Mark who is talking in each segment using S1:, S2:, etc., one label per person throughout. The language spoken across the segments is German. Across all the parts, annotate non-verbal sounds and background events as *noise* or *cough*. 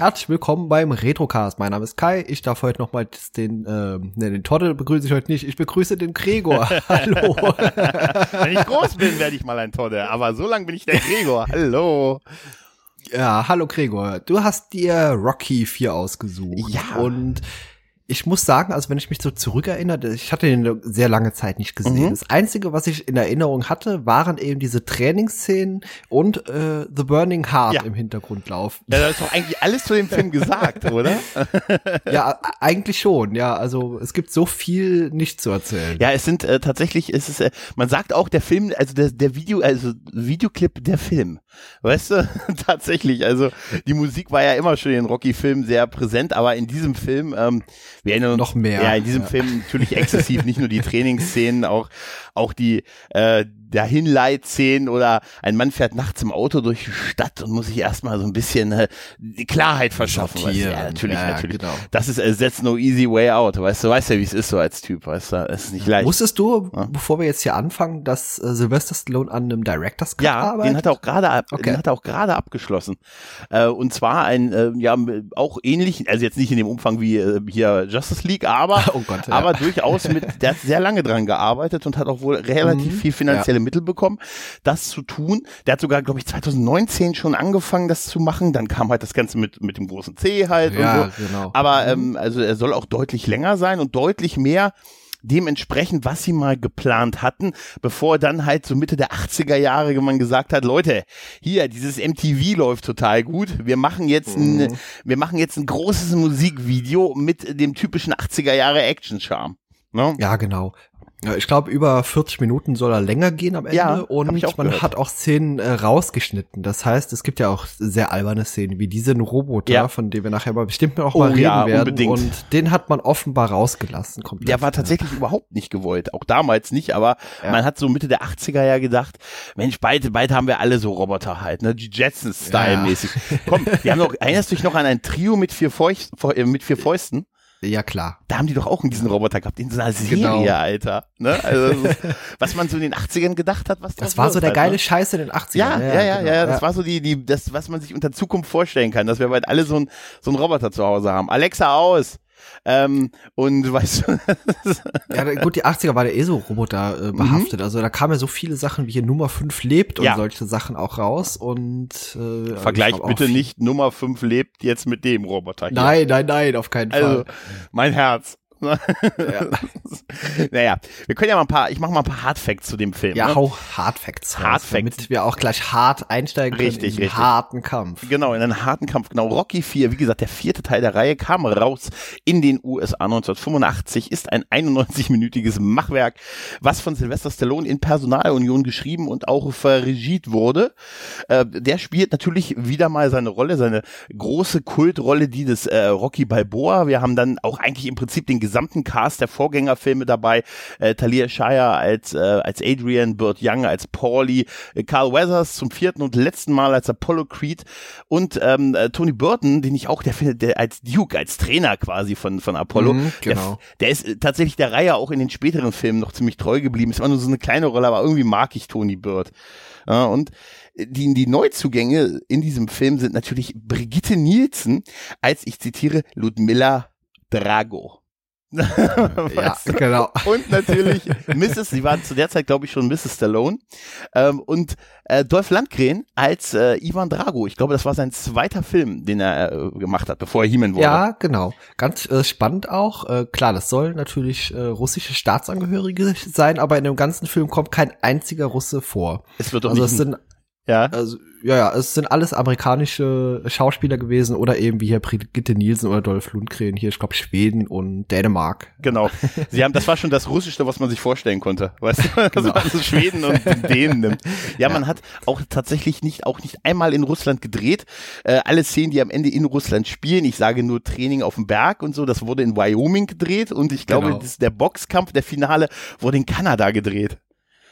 S1: Herzlich willkommen beim Retrocast. Mein Name ist Kai. Ich darf heute nochmal den, ne, den Toddel begrüße ich heute nicht. Ich begrüße den Gregor. *laughs* Hallo. *laughs*
S2: Wenn ich groß bin, werde ich mal ein Todde. Aber so lange bin ich der Gregor. Hallo.
S1: ja, hallo Gregor. Du hast dir Rocky 4 ausgesucht.
S2: Ja.
S1: Und ich muss sagen, also wenn ich mich so zurückerinnere, ich hatte ihn sehr lange Zeit nicht gesehen. Das Einzige, was ich in Erinnerung hatte, waren eben diese Trainingsszenen und äh, The Burning Heart
S2: Ja.
S1: im Hintergrund laufen.
S2: Ja, das ist doch eigentlich alles zu dem Film *laughs* gesagt, oder?
S1: Ja, eigentlich schon. Ja, also es gibt so viel nicht zu erzählen.
S2: Ja, es sind äh, tatsächlich, es ist, äh, man sagt auch der Film, also der, der Video, also Videoclip der Film. Weißt du? *laughs* tatsächlich, also die Musik war ja immer schon in Rocky-Filmen sehr präsent, aber in diesem Film, ähm, wir erinnern uns,
S1: Noch mehr.
S2: Ja, in diesem
S1: Ja.
S2: Film natürlich exzessiv, nicht nur die *laughs* Trainingsszenen, auch, auch die, äh, Dahinleitszenen oder ein Mann fährt nachts im Auto durch die Stadt und muss sich erstmal so ein bisschen äh, die Klarheit verschaffen. Weißt du? Ja, natürlich,
S1: Ja, ja,
S2: natürlich.
S1: genau.
S2: Das ist äh, that's no easy way out. Weißt du, weißt ja, wie es ist so als Typ, weißt du, es ist nicht leicht.
S1: Wusstest du,
S2: Ja.
S1: bevor wir jetzt hier anfangen, dass äh, Sylvester Stallone an einem Director's Cut
S2: ja,
S1: arbeitet?
S2: den hat er auch gerade ab,
S1: Okay.
S2: den hat er auch gerade abgeschlossen. Äh, und zwar ein äh, ja auch ähnlich, also jetzt nicht in dem Umfang wie äh, hier Justice League, aber *laughs*
S1: Oh Gott, ja.
S2: aber durchaus mit der hat sehr lange dran gearbeitet und hat auch wohl relativ
S1: Mhm,
S2: viel finanzielle Mittel bekommen, das zu tun. Der hat sogar glaube ich 2019 schon angefangen das zu machen, dann kam halt das ganze mit mit dem großen C halt
S1: Ja,
S2: und so.
S1: genau.
S2: Aber ähm, also er soll auch deutlich länger sein und deutlich mehr dementsprechend, was sie mal geplant hatten, bevor dann halt so Mitte der 80er Jahre man gesagt hat, Leute, hier, dieses MTV läuft total gut, wir machen jetzt
S1: Mhm.
S2: ein, wir machen jetzt ein großes Musikvideo mit dem typischen 80er Jahre Action-Charme. Ne?
S1: Ja, genau. Ja, Ich glaube, über 40 Minuten soll er länger gehen am Ende
S2: Ja,
S1: und man
S2: gehört.
S1: hat auch Szenen äh, rausgeschnitten. Das heißt, es gibt ja auch sehr alberne Szenen, wie diesen Roboter,
S2: Ja.
S1: von dem wir nachher aber bestimmt noch
S2: Oh
S1: mal reden
S2: ja,
S1: werden.
S2: unbedingt.
S1: Und den hat man offenbar rausgelassen. Komplett.
S2: Der war tatsächlich überhaupt nicht gewollt. Auch damals nicht, aber man hat so Mitte der 80er ja gedacht, Mensch, bald, bald haben wir alle so Roboter halt, ne? Die Jetsons-Style-mäßig. Komm, die haben *laughs* doch, erinnerst du dich noch an ein Trio mit vier, Feucht, äh, mit vier Fäusten?
S1: Ja, klar.
S2: Da haben die doch auch diesen Roboter gehabt, in so einer Serie,
S1: Genau.
S2: Alter. Ne? Also, das ist, was man so in den 80ern gedacht hat, was
S1: Das
S2: draus
S1: war so der
S2: halt,
S1: geile
S2: ne?
S1: Scheiß in den 80ern.
S2: Ja, ja, ja, ja,
S1: genau.
S2: ja, das war so die, die, das, was man sich unter Zukunft vorstellen kann, dass wir bald alle so ein, so ein Roboter zu Hause haben. Alexa aus! Ähm, und *laughs* weißt du,
S1: Ja, gut, die 80er war der eh so Roboter äh, behaftet. Also da kamen ja so viele Sachen wie hier Nummer 5 lebt und
S2: Mhm. Ja.
S1: solche Sachen auch raus. Und äh,
S2: vergleicht
S1: ich glaub auch
S2: bitte nicht Nummer 5 lebt jetzt mit dem Roboter hier.
S1: Nein, nein, nein, auf keinen
S2: Also,
S1: Fall.
S2: mein Herz.
S1: Ja. *laughs*
S2: naja, wir können ja mal ein paar, ich mache mal ein paar Hard Facts zu dem Film.
S1: Ja,
S2: ne?
S1: hau Facts
S2: Hard Facts.
S1: damit wir auch gleich hart einsteigen können
S2: Richtig,
S1: in den
S2: richtig.
S1: harten Kampf.
S2: Genau, in einen harten Kampf. Genau, Rocky 4, wie gesagt, der vierte Teil der Reihe kam raus in den USA 1985, ist ein 91-minütiges Machwerk, was von Sylvester Stallone in Personalunion geschrieben und auch verregiert wurde. Äh, der spielt natürlich wieder mal seine Rolle, seine große Kultrolle, die des äh, Rocky Balboa. Wir haben dann auch eigentlich im Prinzip den gesamten Cast der Vorgängerfilme dabei. Äh, Talia Shire als, äh, als Adrian, Burt Young als Paulie, äh, Carl Weathers zum vierten und letzten Mal als Apollo Creed und ähm, äh, Tony Burton, den ich auch, der findet, der als Duke, als Trainer quasi von, von Apollo.
S1: Mhm, genau.
S2: Der, der ist äh, tatsächlich der Reihe auch in den späteren Filmen noch ziemlich treu geblieben. Es war nur so eine kleine Rolle, aber irgendwie mag ich Tony Bird. Ja, und die, die Neuzugänge in diesem Film sind natürlich Brigitte Nielsen als, ich zitiere, Ludmilla Drago. *laughs*
S1: Ja,
S2: du?
S1: genau.
S2: Und natürlich *laughs* Mrs., sie war zu der Zeit, glaube ich, schon Mrs. Stallone. Ähm, und äh, Dolph Lundgren als äh, Ivan Drago. Ich glaube, das war sein zweiter Film, den er äh, gemacht hat, bevor er He-Man wurde.
S1: Ja, genau. Ganz äh, spannend auch. Äh, klar, das sollen natürlich äh, russische Staatsangehörige sein, aber in dem ganzen Film kommt kein einziger Russe vor.
S2: Es wird doch
S1: Also
S2: nicht
S1: es sind
S2: Ja.
S1: Also, ja, ja, es sind alles amerikanische Schauspieler gewesen oder eben wie hier Brigitte Nielsen oder Dolph Lundgren, hier, ich glaube, Schweden und Dänemark.
S2: Genau. Sie haben, das war schon das Russischste, was man sich vorstellen konnte. Weißt du, *laughs* also, also Schweden und Dänen nimmt. Ja, man hat auch tatsächlich nicht, auch nicht einmal in Russland gedreht. Äh, alle Szenen, die am Ende in Russland spielen, ich sage nur Training auf dem Berg und so, das wurde in Wyoming gedreht und ich glaube,
S1: Genau.
S2: das, der Boxkampf, der Finale, wurde in Kanada gedreht.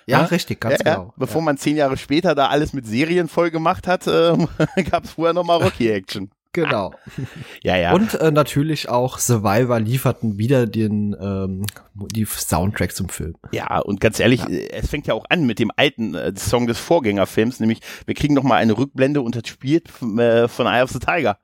S1: Ja,
S2: Ja?
S1: richtig, ganz
S2: ja, ja.
S1: genau.
S2: Bevor man zehn Jahre später da alles mit Serien voll gemacht hat, ähm, *laughs* gab es vorher nochmal Rocky-Action.
S1: Genau. *laughs*
S2: Ja, ja.
S1: Und äh, natürlich auch Survivor lieferten wieder den ähm, die Soundtrack zum Film.
S2: Ja, und ganz ehrlich, äh, es fängt ja auch an mit dem alten äh, Song des Vorgängerfilms, nämlich wir kriegen noch mal eine Rückblende und das spielt äh, von Eye of the Tiger.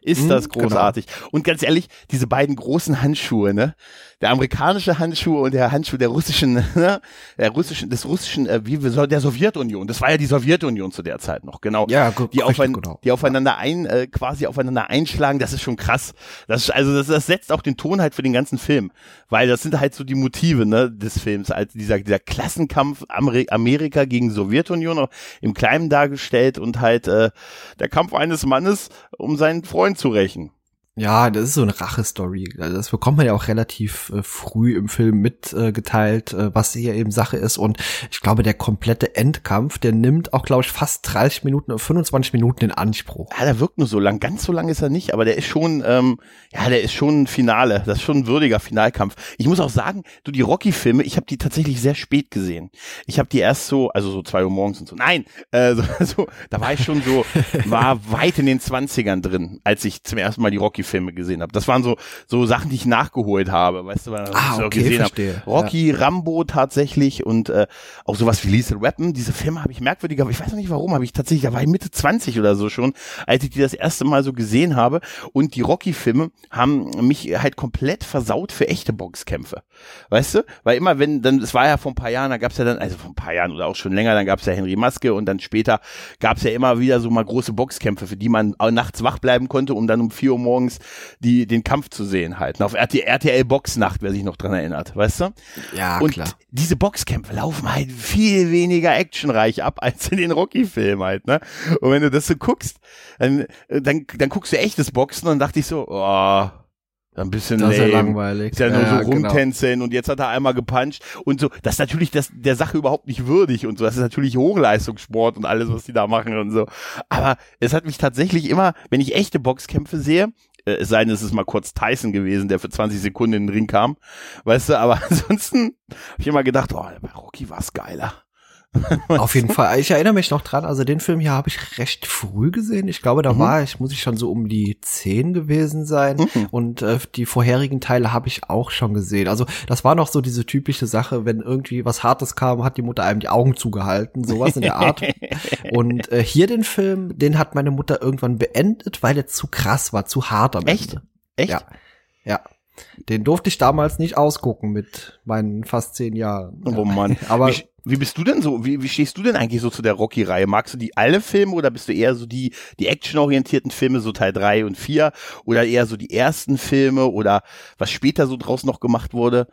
S2: Ist
S1: Mhm,
S2: das großartig. Und ganz ehrlich, diese beiden großen Handschuhe, ne? Der amerikanische Handschuh und der Handschuh der russischen, *laughs* ne? Der russischen, des russischen, äh, wie wir der Sowjetunion. Das war ja die Sowjetunion zu der Zeit noch, genau.
S1: Ja, gu-
S2: die, aufein
S1: genau.
S2: die aufeinander ein, äh, quasi aufeinander einschlagen, das ist schon krass. Das ist, also das, das setzt auch den Ton halt für den ganzen Film, weil das sind halt so die Motive ne, des Films, als dieser, dieser Klassenkampf Ameri Amerika gegen Sowjetunion auch im Kleinen dargestellt und halt äh, der Kampf eines Mannes, um seinen Freund zu rächen.
S1: Ja, das ist so eine Rache-Story. Also Das bekommt man ja auch relativ äh, früh im Film mitgeteilt, äh, was hier eben Sache ist. Und ich glaube, der komplette Endkampf, der nimmt auch, glaube ich, fast 30 Minuten oder 25 Minuten in Anspruch.
S2: Ja, der wirkt nur so lang, ganz so lang ist er nicht, aber der ist schon, ähm, ja, der ist schon ein Finale, das ist schon ein würdiger Finalkampf. Ich muss auch sagen, du die Rocky-Filme, ich habe die tatsächlich sehr spät gesehen. Ich habe die erst so, also so zwei Uhr morgens und so. Nein, äh, *laughs* so, so, da war ich schon so, war weit in den Zwanzigern drin, als ich zum ersten Mal die Rocky-Filme gesehen habe. Das waren so so Sachen, die ich nachgeholt habe, weißt du, weil ich
S1: Ah,
S2: so
S1: okay,
S2: gesehen habe. Rocky, Rambo tatsächlich und äh, auch sowas wie Lethal Weapon. Diese Filme habe ich merkwürdiger, ich weiß noch nicht warum, habe ich tatsächlich, da war ich Mitte 20 oder so schon, als ich die das erste Mal so gesehen habe. Und die Rocky-Filme haben mich halt komplett versaut für echte Boxkämpfe. Weißt du? Weil immer wenn, dann, es war ja vor ein paar Jahren, da gab es ja dann, also vor ein paar Jahren oder auch schon länger, dann gab es ja Henry Maske und dann später gab es ja immer wieder so mal große Boxkämpfe, für die man auch nachts wach bleiben konnte, um dann um 4 Uhr morgens die, den Kampf zu sehen halt. Und auf RTL, RTL Boxnacht, wer sich noch dran erinnert, weißt du?
S1: Ja,
S2: und
S1: klar.
S2: diese Boxkämpfe laufen halt viel weniger actionreich ab *laughs* als in den Rocky-Filmen halt, ne? Und wenn du das so guckst, dann, dann, dann guckst du echtes Boxen und dann dachte ich so, oh, ein bisschen
S1: Das ist ja
S2: lame.
S1: langweilig.
S2: Ist ja nur
S1: Ja,
S2: so
S1: genau.
S2: rumtänzeln und jetzt hat er einmal gepuncht und so. Das ist natürlich das, der Sache überhaupt nicht würdig und so. Das ist natürlich Hochleistungssport und alles, was die da machen und so. Aber es hat mich tatsächlich immer, wenn ich echte Boxkämpfe sehe, äh, es sei denn, es ist mal kurz Tyson gewesen, der für 20 Sekunden in den Ring kam, weißt du, aber *laughs* ansonsten habe ich immer gedacht, oh, bei Rocky war's geiler. *laughs*
S1: Auf jeden Fall. Ich erinnere mich noch dran, also den Film hier habe ich recht früh gesehen. Ich glaube, da
S2: Mhm.
S1: war ich, muss ich schon so um die zehn gewesen sein.
S2: Mhm.
S1: Und äh, die vorherigen Teile habe ich auch schon gesehen. Also das war noch so diese typische Sache, wenn irgendwie was Hartes kam, hat die Mutter einem die Augen zugehalten, sowas in der Art. *laughs* Und äh, hier den Film, den hat meine Mutter irgendwann beendet, weil er zu krass war, zu hart am
S2: Echt?
S1: Ende.
S2: Echt?
S1: Ja. Ja. Den durfte ich damals nicht ausgucken mit meinen fast zehn Jahren.
S2: Oh Mann.
S1: Aber
S2: wie, wie bist du denn so, wie, wie stehst du denn eigentlich so zu der Rocky-Reihe? Magst du die alle Filme oder bist du eher so die, die actionorientierten Filme, so Teil 3 und 4 oder eher so die ersten Filme oder was später so draus noch gemacht wurde?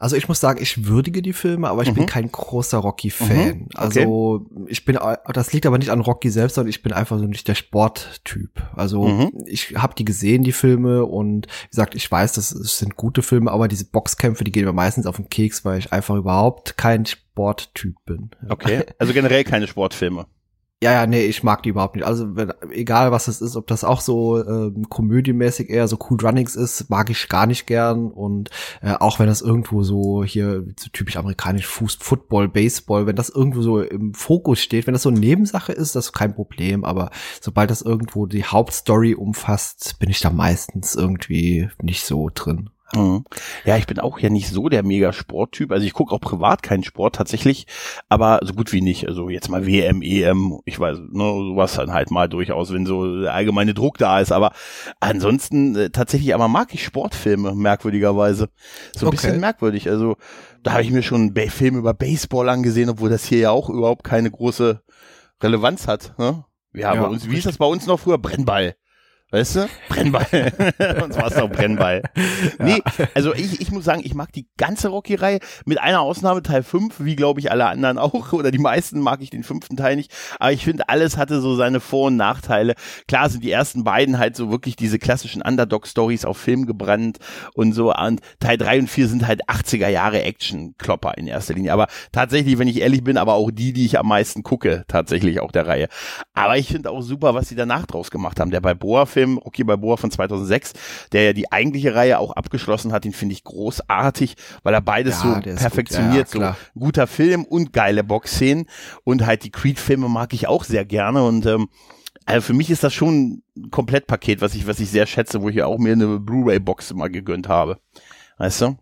S1: Also ich muss sagen, ich würdige die Filme, aber ich bin
S2: Mhm.
S1: kein großer Rocky-Fan.
S2: Mhm, okay.
S1: Also ich bin, das liegt aber nicht an Rocky selbst, sondern ich bin einfach so nicht der Sporttyp. Also
S2: Mhm.
S1: ich habe die gesehen, die Filme, und wie gesagt, ich weiß, das sind gute Filme, aber diese Boxkämpfe, die gehen mir meistens auf den Keks, weil ich einfach überhaupt kein Sporttyp bin.
S2: Okay. Also generell keine Sportfilme.
S1: Ja, ja, nee, ich mag die überhaupt nicht. Also wenn, egal was es ist, ob das auch so ähm, komödiemäßig eher so Cool Runnings ist, mag ich gar nicht gern. Und äh, auch wenn das irgendwo so hier so typisch amerikanisch Fuß, Football, Baseball, wenn das irgendwo so im Fokus steht, wenn das so eine Nebensache ist, das ist kein Problem. Aber sobald das irgendwo die Hauptstory umfasst, bin ich da meistens irgendwie nicht so drin.
S2: Mhm. Ja, ich bin auch ja nicht so der mega Sporttyp. Also ich gucke auch privat keinen Sport tatsächlich, aber so gut wie nicht. Also jetzt mal WM, EM, ich weiß, ne, sowas dann halt mal durchaus, wenn so der allgemeine Druck da ist. Aber ansonsten äh, tatsächlich, aber mag ich Sportfilme, merkwürdigerweise. So ein
S1: Okay.
S2: bisschen merkwürdig. Also da habe ich mir schon einen Film über Baseball angesehen, obwohl das hier ja auch überhaupt keine große Relevanz hat. Ne? Ja,
S1: Ja,
S2: bei uns, wie ist das bei uns noch früher? Brennball. Weißt du? Brennball. Und zwar ist doch Brennball. Nee, also ich, ich muss sagen, ich mag die ganze Rocky-Reihe, mit einer Ausnahme Teil 5, wie glaube ich alle anderen auch, *laughs* oder die meisten mag ich den fünften Teil nicht, aber ich finde, alles hatte so seine Vor- und Nachteile. Klar sind die ersten beiden halt so wirklich diese klassischen Underdog-Stories auf Film gebrannt und so, und Teil 3 und 4 sind halt 80er Jahre Action-Klopper in erster Linie, aber tatsächlich, wenn ich ehrlich bin, aber auch die, die ich am meisten gucke, tatsächlich auch der Reihe. Aber ich finde auch super, was sie danach draus gemacht haben. Der Balboa-Film, Rocky Balboa von 2006, der ja die eigentliche Reihe auch abgeschlossen hat, den finde ich großartig, weil er beides
S1: Ja,
S2: so perfektioniert,
S1: gut. Ja,
S2: so guter Film und geile Boxszenen und halt die Creed-Filme mag ich auch sehr gerne und ähm, also für mich ist das schon ein Komplettpaket, was ich, was ich sehr schätze, wo ich ja auch mir eine Blu-ray-Box mal gegönnt habe. Weißt du?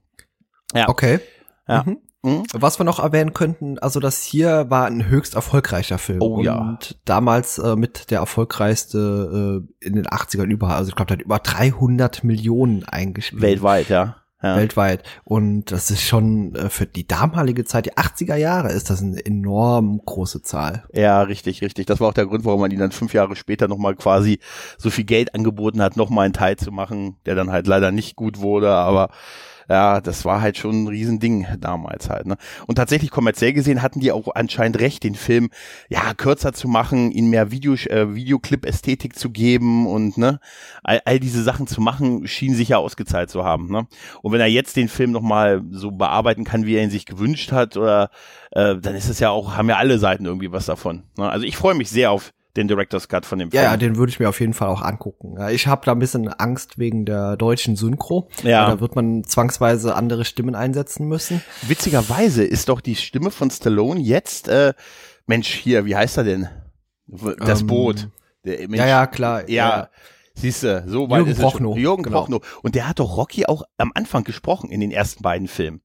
S2: Ja.
S1: Okay.
S2: Ja.
S1: Mhm.
S2: Mhm.
S1: Was wir noch erwähnen könnten, also das hier war ein höchst erfolgreicher Film.
S2: Oh ja.
S1: Und damals äh, mit der erfolgreichste äh, in den 80ern überall. Also ich glaube, der hat über 300 Millionen eingespielt.
S2: Weltweit, ja. ja.
S1: Weltweit. Und das ist schon äh, für die damalige Zeit, die 80er Jahre, ist das eine enorm große Zahl.
S2: Ja, richtig, richtig. Das war auch der Grund, warum man ihn dann fünf Jahre später nochmal quasi so viel Geld angeboten hat, nochmal einen Teil zu machen, der dann halt leider nicht gut wurde, aber ja, das war halt schon ein Riesending damals halt. Ne? Und tatsächlich kommerziell gesehen hatten die auch anscheinend recht, den Film ja kürzer zu machen, ihn mehr Video, äh, Videoclip-Ästhetik zu geben und ne, all, all diese Sachen zu machen, schien sich ja ausgezahlt zu haben. Ne? Und wenn er jetzt den Film nochmal so bearbeiten kann, wie er ihn sich gewünscht hat, oder äh, dann ist es ja auch, haben ja alle Seiten irgendwie was davon. Ne? Also ich freue mich sehr auf den Director's Cut von dem
S1: Ja,
S2: Film.
S1: ja, den würde ich mir auf jeden Fall auch angucken. Ja, ich habe da ein bisschen Angst wegen der deutschen Synchro.
S2: Ja.
S1: Da wird man zwangsweise andere Stimmen einsetzen müssen.
S2: Witzigerweise ist doch die Stimme von Stallone jetzt, äh, Mensch, hier, wie heißt er denn? Das
S1: Ähm,
S2: Boot. Der, Mensch,
S1: ja, ja, klar.
S2: Ja, siehst du, so weit
S1: Jürgen
S2: ist es schon.
S1: Prochnow,
S2: Jürgen
S1: genau.
S2: Prochnow. Und der hat doch Rocky auch am Anfang gesprochen in den ersten beiden Filmen.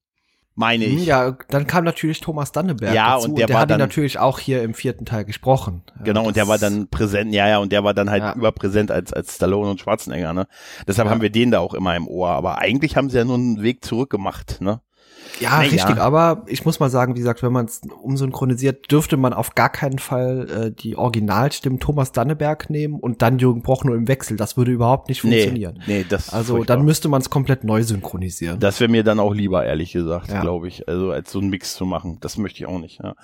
S2: Meine
S1: Hm,
S2: ich.
S1: Ja, dann kam natürlich Thomas Danneberg
S2: Ja,
S1: dazu
S2: und der
S1: der
S2: war
S1: hat ihn
S2: dann-
S1: natürlich auch hier im vierten Teil gesprochen.
S2: Genau, und der
S1: das-
S2: war dann präsent, ja, ja, und der war dann halt
S1: Ja.
S2: überpräsent als, als Stallone und Schwarzenegger, ne? Deshalb
S1: Ja.
S2: haben wir den da auch immer im Ohr, aber eigentlich haben sie ja nur einen Weg zurück gemacht, ne?
S1: Ja,
S2: Na
S1: richtig,
S2: ja.
S1: aber ich muss mal sagen, wie gesagt, wenn man es umsynchronisiert, dürfte man auf gar keinen Fall äh, die Originalstimmen Thomas Danneberg nehmen und dann Jürgen Prochnow im Wechsel. Das würde überhaupt nicht funktionieren.
S2: Nee, nee, das
S1: Also dann müsste man es komplett neu synchronisieren.
S2: Das wäre mir dann auch lieber, ehrlich gesagt,
S1: Ja.
S2: glaube ich. Also als so einen Mix zu machen. Das möchte ich auch nicht. Ja.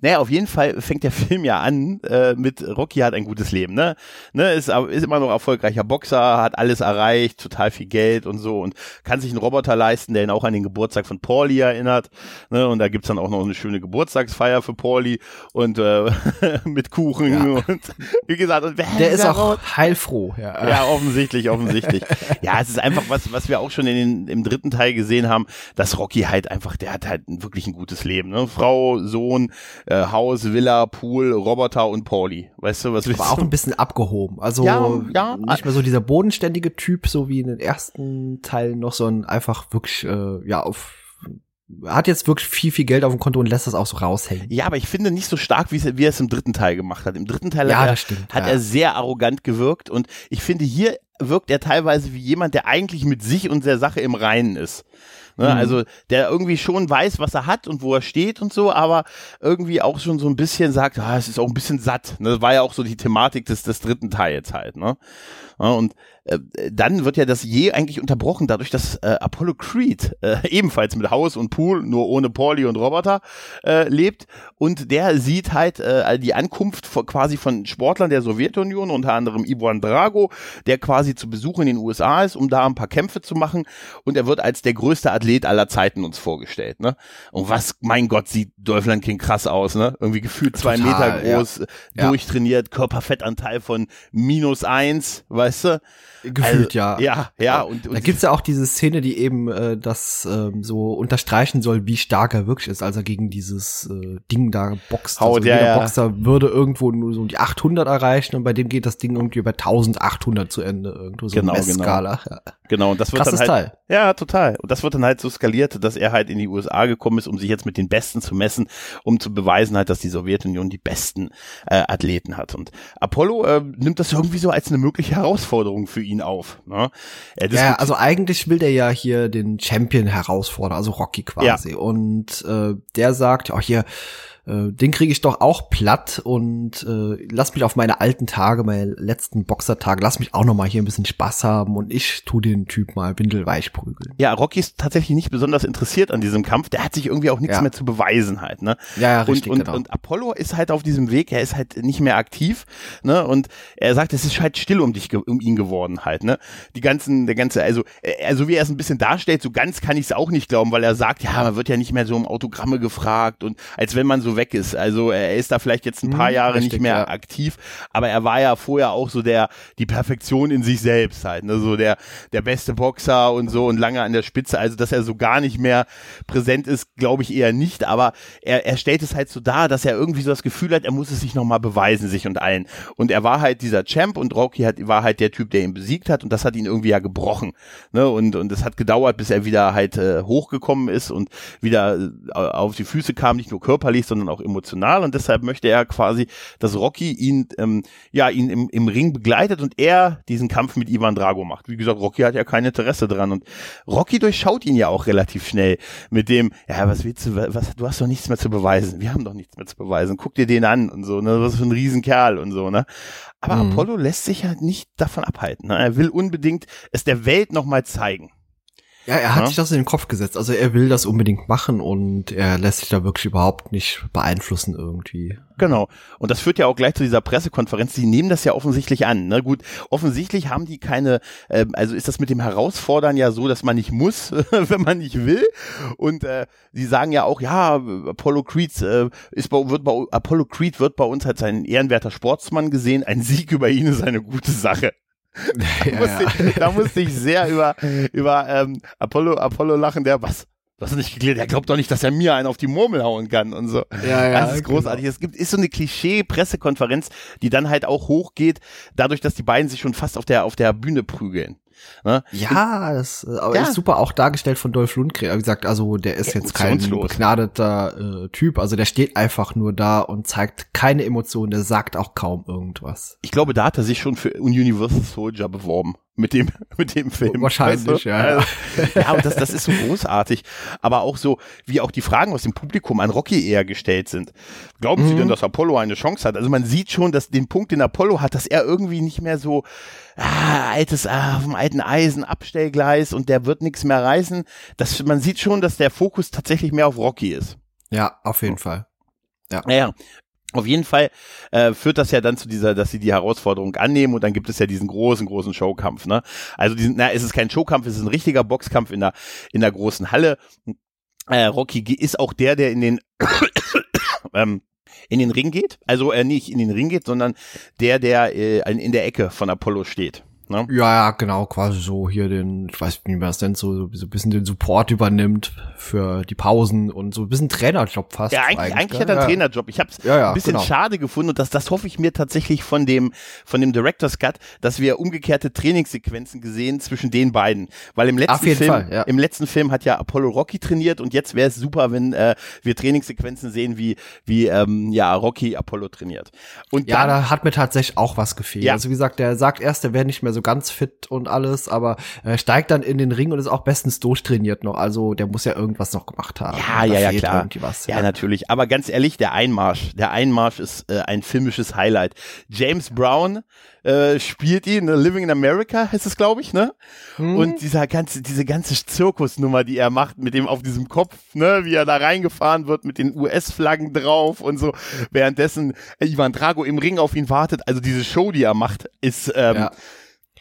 S2: Naja, auf jeden Fall fängt der *laughs* Film ja an äh, mit Rocky hat ein gutes Leben, ne? ne ist, ist immer noch erfolgreicher Boxer, hat alles erreicht, total viel Geld und so und kann sich einen Roboter leisten, der ihn auch an den Geburtstag von Pauli erinnert. Ne? Und da gibt's dann auch noch eine schöne Geburtstagsfeier für Pauli und äh, *laughs* mit Kuchen
S1: Ja.
S2: und wie gesagt, und
S1: Der ist auch heilfroh. Ja.
S2: ja, offensichtlich, offensichtlich. ja, es ist einfach was, was wir auch schon in den, im dritten Teil gesehen haben, dass Rocky halt einfach, der hat halt wirklich ein gutes Leben. Ne? Frau, Sohn, äh, Haus, Villa, Pool, Roboter und Pauli. Weißt du, was willst
S1: aber auch ein bisschen abgehoben. Also
S2: Ja, ja.
S1: nicht mehr so dieser bodenständige Typ, so wie in den ersten Teilen noch, sondern einfach wirklich, äh, ja, auf hat jetzt wirklich viel, viel Geld auf dem Konto und lässt das auch so raushängen.
S2: Ja, aber ich finde nicht so stark, wie es, wie er es im dritten Teil gemacht hat. Im dritten Teil
S1: Ja,
S2: hat, er,
S1: stimmt,
S2: hat
S1: ja.
S2: er sehr arrogant gewirkt und ich finde, hier wirkt er teilweise wie jemand, der eigentlich mit sich und der Sache im Reinen ist. Ne,
S1: Mhm.
S2: Also der irgendwie schon weiß, was er hat und wo er steht und so, aber irgendwie auch schon so ein bisschen sagt, ah, es ist auch ein bisschen satt. Ne, Das war ja auch so die Thematik des, des dritten Teils halt. Ne? Ja, und dann wird ja das je eigentlich unterbrochen, dadurch, dass äh, Apollo Creed äh, *laughs* ebenfalls mit Haus und Pool, nur ohne Pauli und Roboter, äh, lebt. Und der sieht halt äh, die Ankunft von, quasi von Sportlern der Sowjetunion, unter anderem Ivan Drago, der quasi zu Besuch in den USA ist, um da ein paar Kämpfe zu machen. Und er wird als der größte Athlet aller Zeiten uns vorgestellt. Ne? Und was, mein Gott, sieht Dolphin King krass aus, ne? Irgendwie gefühlt zwei
S1: Total,
S2: Meter groß,
S1: Ja.
S2: durchtrainiert, Körperfettanteil von minus eins, weißt du?
S1: Gefühlt, ja.
S2: Also, Ja, ja. Und, und
S1: Da gibt's ja auch diese Szene, die eben äh, das ähm, so unterstreichen soll, wie stark er wirklich ist, als er gegen dieses äh, Ding da boxt.
S2: Haut,
S1: also
S2: ja,
S1: jeder
S2: ja.
S1: Boxer würde irgendwo nur so die 800 erreichen und bei dem geht das Ding irgendwie bei 1800 zu Ende. Irgendwo so
S2: Genau,
S1: eine
S2: genau.
S1: Messskala. Ja.
S2: Genau, und das wird
S1: Krasses
S2: dann halt,
S1: Teil.
S2: ja, total. Und das wird dann halt so skaliert, dass er halt in die USA gekommen ist, um sich jetzt mit den Besten zu messen, um zu beweisen halt, dass die Sowjetunion die besten äh, Athleten hat. Und Apollo äh, nimmt das irgendwie so als eine mögliche Herausforderung für ihn auf. Ne?
S1: Ja, also eigentlich will der ja hier den Champion herausfordern, also Rocky quasi. Und äh, der sagt, auch hier, äh, den kriege ich doch auch platt und äh, lass mich auf meine alten Tage, meine letzten Boxertage, lass mich auch noch mal hier ein bisschen Spaß haben und ich tu den Typ mal windelweich prügeln.
S2: Ja, Rocky ist tatsächlich nicht besonders interessiert an diesem Kampf. Der hat sich irgendwie auch nichts
S1: Ja.
S2: mehr zu beweisen halt, ne?
S1: Ja, ja, richtig,
S2: und, und,
S1: genau.
S2: und Apollo ist halt auf diesem Weg, er ist halt nicht mehr aktiv, ne? Und er sagt, es ist halt still um dich, um ihn geworden halt, ne? Die ganzen, der ganze, also, äh, also wie er es ein bisschen darstellt, so ganz kann ich es auch nicht glauben, weil er sagt, ja, man wird ja nicht mehr so um Autogramme gefragt und als wenn man so weg ist. Also er ist da vielleicht jetzt ein paar
S1: Hm,
S2: Jahre
S1: richtig,
S2: nicht mehr
S1: ja.
S2: aktiv, aber er war ja vorher auch so der, die Perfektion in sich selbst halt, ne? So der, der beste Boxer und so und lange an der Spitze. Also, dass er so gar nicht mehr präsent ist, glaube ich eher nicht, aber er, er stellt es halt so dar, dass er irgendwie so das Gefühl hat, er muss es sich nochmal beweisen, sich und allen. Und er war halt dieser Champ und Rocky hat, war halt der Typ, der ihn besiegt hat und das hat ihn irgendwie ja gebrochen. Ne? Und, und es hat gedauert, bis er wieder halt äh, hochgekommen ist und wieder äh, auf die Füße kam, nicht nur körperlich, sondern auch emotional. Und deshalb möchte er quasi, dass Rocky ihn, ähm, ja, ihn im, im Ring begleitet und er diesen Kampf mit Ivan Drago macht. Wie gesagt, Rocky hat ja kein Interesse dran. Und Rocky durchschaut ihn ja auch relativ schnell mit dem, ja, was willst du, was, du hast doch nichts mehr zu beweisen. Wir haben doch nichts mehr zu beweisen. Guck dir den an und so, ne, was für ein Riesenkerl und so, ne. Aber
S1: Mhm.
S2: Apollo lässt sich ja nicht davon abhalten. Ne? Er will unbedingt es der Welt nochmal zeigen.
S1: Ja, er hat
S2: Ja.
S1: sich das in den Kopf gesetzt. Also er will das unbedingt machen und er lässt sich da wirklich überhaupt nicht beeinflussen irgendwie.
S2: Genau. Und das führt ja auch gleich zu dieser Pressekonferenz. Die nehmen das ja offensichtlich an. Ne? Gut, offensichtlich haben die keine, äh, also ist das mit dem Herausfordern ja so, dass man nicht muss, *laughs* wenn man nicht will. Und äh, die sagen ja auch, ja, Apollo Creed äh, ist bei, wird bei Apollo Creed wird bei uns als ein ehrenwerter Sportsmann gesehen. Ein Sieg über ihn ist eine gute Sache.
S1: Ja,
S2: musste ich, da musste ich sehr über, über ähm, Apollo, Apollo lachen, der was? Du hast nicht geklärt, er glaubt doch nicht, dass er mir einen auf die Murmel hauen kann und so.
S1: Ja, ja,
S2: das ist großartig. Es gibt, ist so eine Klischee-Pressekonferenz, die dann halt auch hochgeht, dadurch, dass die beiden sich schon fast auf der, auf der Bühne prügeln. Ne?
S1: Ja, das äh, aber
S2: Ja.
S1: ist super auch dargestellt von Dolph Lundgren. Wie gesagt, also der ist jetzt kein begnadeter äh, Typ. Also der steht einfach nur da und zeigt keine Emotionen. Der sagt auch kaum irgendwas.
S2: Ich glaube, da hat er sich schon für Universal Soldier beworben. Mit dem, *laughs* mit dem Film.
S1: Wahrscheinlich,
S2: weißt du?
S1: ja, ja.
S2: Also, ja, und das, das ist so großartig. Aber auch so, wie auch die Fragen aus dem Publikum an Rocky eher gestellt sind. Glauben
S1: Mhm.
S2: Sie denn, dass Apollo eine Chance hat? Also man sieht schon, dass den Punkt, den Apollo hat, dass er irgendwie nicht mehr so, ah, altes, ah, dem alten Eisen, Abstellgleis und der wird nichts mehr reißen. Das, man sieht schon, dass der Fokus tatsächlich mehr auf Rocky ist.
S1: Ja, auf jeden Fall.
S2: Naja, auf jeden Fall äh, führt das ja dann zu dieser, dass sie die Herausforderung annehmen und dann gibt es ja diesen großen, großen Showkampf. Ne? Also diesen, na, es ist kein Showkampf, es ist ein richtiger Boxkampf in der in der großen Halle. Äh, Rocky ist auch der, der in den *coughs* ähm, in den Ring geht. Also äh, nicht in den Ring geht, sondern der, der äh, in der Ecke von Apollo steht. Ne?
S1: Ja, ja, genau, quasi so hier den, ich weiß nicht, wie man das nennt, so, so ein bisschen den Support übernimmt für die Pausen und so ein bisschen Trainerjob fast.
S2: Ja, eigentlich, eigentlich hat er einen
S1: ja.
S2: Trainerjob. Ich habe es
S1: Ja, ja,
S2: ein bisschen
S1: genau.
S2: schade gefunden und das, das hoffe ich mir tatsächlich von dem, von dem Director's Cut, dass wir umgekehrte Trainingssequenzen gesehen zwischen den beiden. Weil im letzten Film,
S1: Fall, ja.
S2: im letzten Film hat ja Apollo Rocky trainiert und jetzt wäre es super, wenn äh, wir Trainingssequenzen sehen, wie, wie ähm, ja, Rocky Apollo trainiert. Und
S1: Ja,
S2: dann,
S1: da hat mir tatsächlich auch was gefehlt.
S2: Ja.
S1: Also wie gesagt, der sagt erst, er wäre nicht mehr so ganz fit und alles, aber er steigt dann in den Ring und ist auch bestens durchtrainiert noch. Also der muss ja irgendwas noch gemacht haben.
S2: Ja, ja, ja, klar.
S1: Was,
S2: Ja, natürlich. Aber ganz ehrlich, der Einmarsch, der Einmarsch ist äh, ein filmisches Highlight. James Brown äh, spielt ihn, ne? Living in America heißt es, glaube ich, ne?
S1: Hm.
S2: Und dieser ganze, diese ganze Zirkusnummer, die er macht mit dem auf diesem Kopf, ne, wie er da reingefahren wird mit den US-Flaggen drauf und so, währenddessen Ivan Drago im Ring auf ihn wartet. Also diese Show, die er macht, ist ähm,
S1: Ja.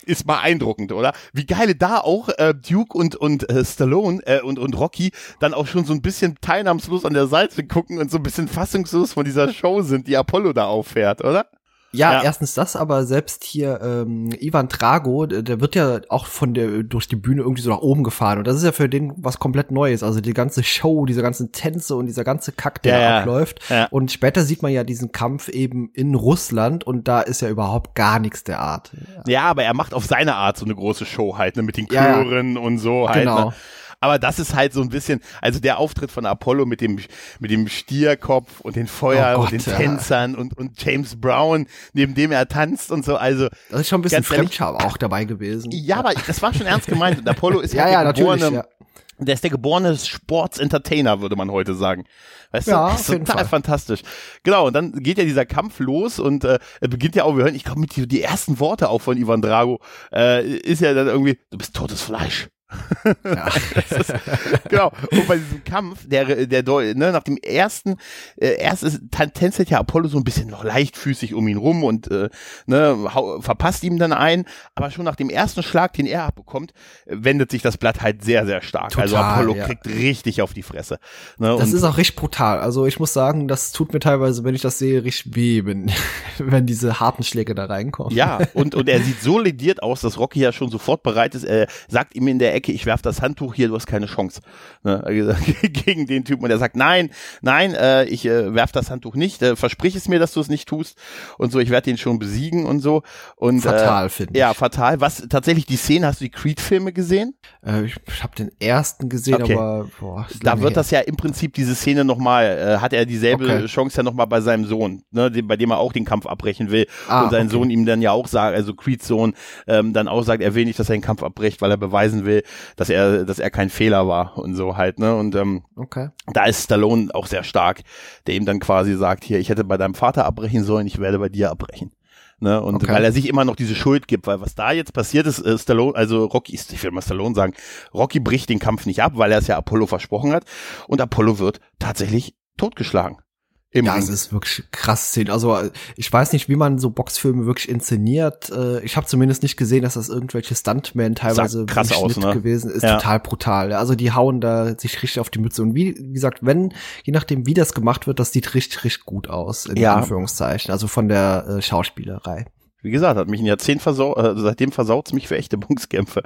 S2: Ist beeindruckend, oder? Wie geile da auch äh, Duke und und äh, Stallone äh, und und Rocky dann auch schon so ein bisschen teilnahmslos an der Seite gucken und so ein bisschen fassungslos von dieser Show sind, die Apollo da auffährt, oder?
S1: Ja,
S2: Ja.
S1: erstens das, aber selbst hier ähm, Ivan Drago, der, wird ja auch von der durch die Bühne irgendwie so nach oben gefahren und das ist ja für den was komplett Neues. Also die ganze Show, diese ganzen Tänze und dieser ganze Kack, der
S2: Ja,
S1: abläuft.
S2: Ja.
S1: Und später sieht man ja diesen Kampf eben in Russland und da ist ja überhaupt gar nichts der Art.
S2: Ja, aber er macht auf seine Art so eine große Show halt, ne, mit den. Chören und so halt.
S1: Genau.
S2: Ne? Aber das ist halt so ein bisschen, also der Auftritt von Apollo mit dem, mit dem Stierkopf und den Feuer
S1: Oh
S2: und
S1: Gott,
S2: den
S1: ja.
S2: Tänzern und, und James Brown, neben dem er tanzt und so, also.
S1: Das ist schon ein bisschen Fremdscham auch dabei gewesen.
S2: Ja, aber das war schon ernst gemeint. Und Apollo ist
S1: Ja,
S2: halt
S1: ja, natürlich,
S2: geborene,
S1: ja.
S2: Der ist der geborene Sports-Entertainer, würde man heute sagen. Weißt
S1: Ja,
S2: du, das ist total
S1: Fall.
S2: fantastisch. Genau, und dann geht ja dieser Kampf los und äh, er beginnt ja auch, wir hören, ich glaube, mit die, die ersten Worte auch von Ivan Drago, äh, ist ja dann irgendwie, du bist totes Fleisch.
S1: Ja. *laughs*
S2: Ist, genau. Und bei diesem Kampf, der, der, ne, nach dem ersten, äh, erst ist, tänzelt ja Apollo so ein bisschen noch leichtfüßig um ihn rum und äh, ne, hau, verpasst ihm dann ein, aber schon nach dem ersten Schlag, den er abbekommt, wendet sich das Blatt halt sehr, sehr stark. also
S1: Total,
S2: Apollo
S1: ja.
S2: kriegt richtig auf die Fresse. Ne,
S1: Das ist auch richtig brutal. Also ich muss sagen, das tut mir teilweise, wenn ich das sehe, richtig weh, wenn, *laughs* wenn diese harten Schläge da reinkommen.
S2: Ja, und, und er *laughs* sieht so lediert aus, dass Rocky ja schon sofort bereit ist. Er sagt ihm in der Ecke, ich werf das Handtuch hier, du hast keine Chance ne, *laughs* gegen den Typen. Und er sagt, nein, nein, äh, ich äh, werf das Handtuch nicht, äh, versprich es mir, dass du es nicht tust. Und so, ich werde ihn schon besiegen und so. Und,
S1: Fatal,
S2: äh,
S1: finde ich.
S2: Ja, fatal. Was tatsächlich die Szene, hast du die Creed-Filme gesehen?
S1: Äh, ich ich habe den ersten gesehen,
S2: Okay.
S1: aber boah,
S2: Da wird
S1: her.
S2: das ja im Prinzip diese Szene nochmal, äh, hat er dieselbe
S1: Okay.
S2: Chance ja nochmal bei seinem Sohn, ne, bei dem er auch den Kampf abbrechen will.
S1: Ah,
S2: und sein
S1: okay.
S2: Sohn ihm dann ja auch sagt, also Creeds Sohn, ähm, dann auch sagt, er will nicht, dass er den Kampf abbricht, weil er beweisen will, dass er, dass er kein Fehler war und so halt, ne. Und ähm,
S1: Okay.
S2: da ist Stallone auch sehr stark, der ihm dann quasi sagt, hier, ich hätte bei deinem Vater abbrechen sollen, ich werde bei dir abbrechen. Ne, und
S1: Okay.
S2: weil er sich immer noch diese Schuld gibt, weil was da jetzt passiert ist, äh, Stallone, also Rocky, ich will mal Stallone sagen, Rocky bricht den Kampf nicht ab, weil er es ja Apollo versprochen hat und Apollo wird tatsächlich totgeschlagen. Im
S1: Ja,
S2: Ring.
S1: es ist wirklich krass Szene. Also ich weiß nicht, wie man so Boxfilme wirklich inszeniert. Äh, Ich habe zumindest nicht gesehen, dass das irgendwelche Stuntmen teilweise
S2: krass
S1: im
S2: aus, ne?
S1: gewesen ist.
S2: Ja.
S1: Total brutal. Also die hauen da sich richtig auf die Mütze. Und wie, wie gesagt, wenn, je nachdem, wie das gemacht wird, das sieht richtig, richtig gut aus, in
S2: Ja.
S1: Anführungszeichen. Also von der äh, Schauspielerei.
S2: Wie gesagt, hat mich ein Jahrzehnt versaut, äh, seitdem versaut's mich für echte *laughs* Boxkämpfe.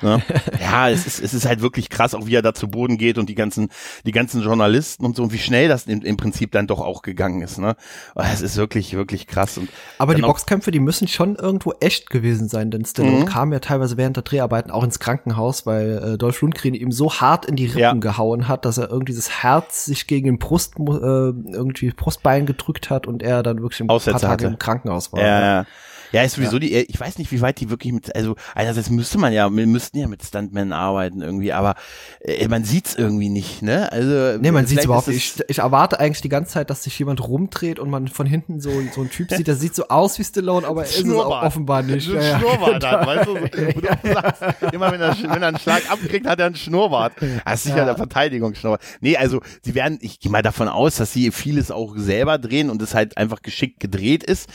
S2: Ne? ja, es ist, es ist halt wirklich krass, auch wie er da zu Boden geht und die ganzen, die ganzen Journalisten und so und wie schnell das im, im Prinzip dann doch auch gegangen ist. Ne? Oh, Es ist wirklich, wirklich krass. Und
S1: Aber die
S2: auch-
S1: Boxkämpfe, die müssen schon irgendwo echt gewesen sein, denn Stallone
S2: Mhm.
S1: kam ja teilweise während der Dreharbeiten auch ins Krankenhaus, weil äh, Dolph Lundgren ihm so hart in die Rippen
S2: Ja.
S1: gehauen hat, dass er irgendwie das Herz sich gegen den Brust, äh, irgendwie Brustbein gedrückt hat und er dann wirklich ein paar Tage
S2: hatte.
S1: im Krankenhaus war.
S2: Ja, ja. Ja, ist sowieso die, ich weiß nicht, wie weit die wirklich mit, also einerseits müsste man ja, wir müssten ja mit Stuntmen arbeiten irgendwie, aber äh, man sieht's irgendwie nicht, ne? Also
S1: Nee, man sieht's
S2: vielleicht
S1: überhaupt nicht. Ich, ich erwarte eigentlich die ganze Zeit, dass sich jemand rumdreht und man von hinten so, so ein Typ sieht, der sieht so aus wie Stallone, aber ist es offenbar nicht.
S2: Ein
S1: Ja, ja.
S2: Schnurrbart hat, weißt du? So, *laughs* du sagst, immer wenn er, wenn er einen Schlag abkriegt, hat er einen Schnurrbart. Das ist sicher
S1: Ja.
S2: der Verteidigungsschnurrbart. Nee, also sie werden, ich gehe mal davon aus, dass sie vieles auch selber drehen und es halt einfach geschickt gedreht ist.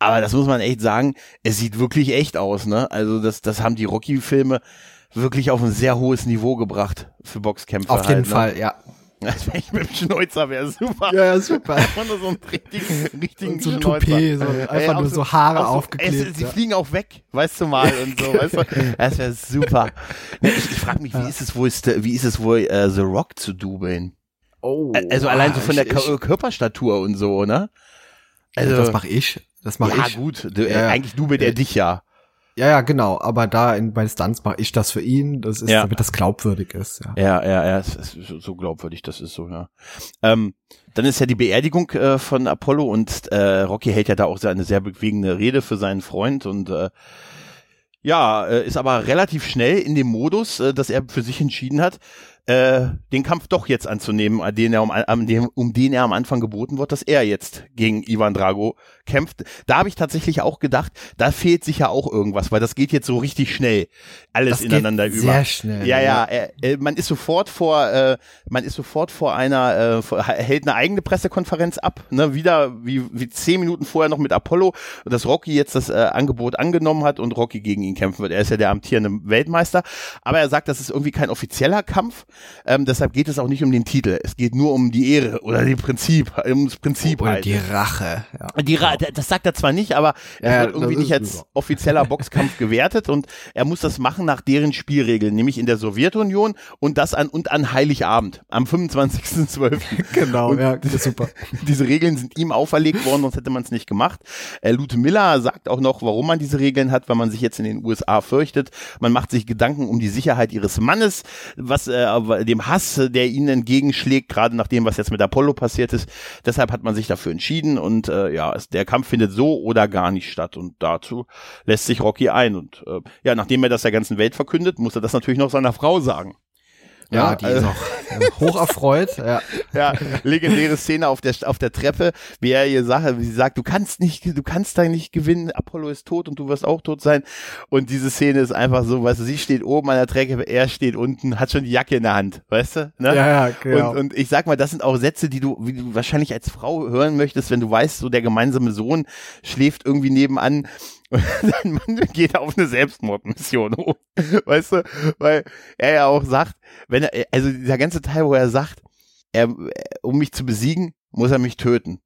S2: Aber das muss man echt sagen, es sieht wirklich echt aus, ne? Also das, das haben die Rocky-Filme wirklich auf ein sehr hohes Niveau gebracht für Boxkämpfe.
S1: Auf jeden
S2: halt,
S1: Fall, ja.
S2: Ne? Also wenn ich mit dem Schnäuzer wäre, super.
S1: Ja, ja, super. *laughs*
S2: Einfach nur so einen richtigen, richtigen
S1: Und so ein. Toupet, so einfach
S2: Ey,
S1: nur so Haare
S2: so-
S1: aufgeklebt,
S2: Es, sie
S1: ja.
S2: fliegen auch weg, weißt du mal und so, weißt du? *laughs* Das wäre super. Ne, ich ich frage mich, wie ist es wohl, ist- wie ist es wohl, äh, The Rock zu dubeln?
S1: Oh,
S2: Also allein so von der
S1: ich, ich,
S2: Kör- Körperstatur und so, ne? Also,
S1: das mache ich. Das mache
S2: ja
S1: ich.
S2: gut, du, äh,
S1: Ja, ja.
S2: eigentlich dubelt er dich ja.
S1: Ja, ja, genau. Aber da in, bei Stunts mache ich das für ihn. Das ist,
S2: Ja.
S1: damit das glaubwürdig ist. Ja.
S2: Ja, ja, ja, es ist so- glaubwürdig, das ist so, ja. Ähm, dann ist ja die Beerdigung äh, von Apollo und äh, Rocky hält ja da auch eine sehr bewegende Rede für seinen Freund und äh, ja, äh, ist aber relativ schnell in dem Modus, äh, dass er für sich entschieden hat, den Kampf doch jetzt anzunehmen, an den er um, um den er am Anfang geboten wird, dass er jetzt gegen Ivan Drago kämpft. Da habe ich tatsächlich auch gedacht, da fehlt sicher auch irgendwas, weil das geht jetzt so richtig schnell alles
S1: Das
S2: ineinander über.
S1: sehr schnell,
S2: Ja, ja,
S1: ja.
S2: äh, äh, man ist sofort vor, äh, man ist sofort vor einer, äh, vor, hält eine eigene Pressekonferenz ab, ne, wieder wie, wie zehn Minuten vorher noch mit Apollo, dass Rocky jetzt das äh, Angebot angenommen hat und Rocky gegen ihn kämpfen wird. Er ist ja der amtierende Weltmeister, aber er sagt, das ist irgendwie kein offizieller Kampf, ähm, deshalb geht es auch nicht um den Titel, es geht nur um die Ehre oder die Prinzip, ums Prinzip
S1: Oder
S2: halt.
S1: die Rache. Ja.
S2: Die Ra das sagt er zwar nicht, aber
S1: Ja,
S2: wird irgendwie nicht
S1: ist
S2: als
S1: super.
S2: offizieller Boxkampf *laughs* gewertet und er muss das machen nach deren Spielregeln, nämlich in der Sowjetunion und das an und an Heiligabend am 25.12. *laughs*
S1: Genau,
S2: Und
S1: ja, das ist super. *laughs*
S2: Diese Regeln sind ihm auferlegt worden, sonst hätte man es nicht gemacht. Äh, Lute Miller sagt auch noch, warum man diese Regeln hat, weil man sich jetzt in den USA fürchtet. Man macht sich Gedanken um die Sicherheit ihres Mannes, was äh, dem Hass, der ihnen entgegenschlägt, gerade nach dem, was jetzt mit Apollo passiert ist. Deshalb hat man sich dafür entschieden und äh, ja, es, der Kampf findet so oder gar nicht statt und dazu lässt sich Rocky ein und äh, ja, nachdem er das der ganzen Welt verkündet, muss er das natürlich noch seiner Frau sagen.
S1: Ja,
S2: Ja,
S1: die
S2: also-
S1: ist auch äh, hoch erfreut. Ja.
S2: Ja, legendäre Szene auf der auf der Treppe, wie er ihr sagt, wie sie sagt, du kannst nicht, du kannst da nicht gewinnen, Apollo ist tot und du wirst auch tot sein. Und diese Szene ist einfach so, weißt du, sie steht oben an der Treppe, er steht unten, hat schon die Jacke in der Hand, weißt du? Ne?
S1: Ja, ja, genau.
S2: Und, und ich sag mal, das sind auch Sätze, die du, wie du wahrscheinlich als Frau hören möchtest, wenn du weißt, so der gemeinsame Sohn schläft irgendwie nebenan *laughs* dein Mann geht auf eine Selbstmordmission. Weißt du? Weil er ja auch sagt, wenn er, also dieser ganze Teil, wo er sagt, er, um mich zu besiegen, muss er mich töten.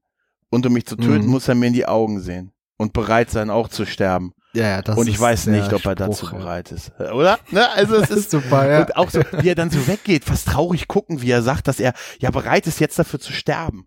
S2: Und um mich zu töten,
S1: Mhm.
S2: muss er mir in die Augen sehen. Und bereit sein, auch zu sterben.
S1: ja, ja, das
S2: und ich
S1: ist
S2: weiß nicht, ob er dazu
S1: Spruch,
S2: bereit ist. Oder? Ne? Also es *laughs* ist
S1: super, ja.
S2: und auch so, wie er dann so weggeht, fast traurig gucken, wie er sagt, dass er ja bereit ist, jetzt dafür zu sterben.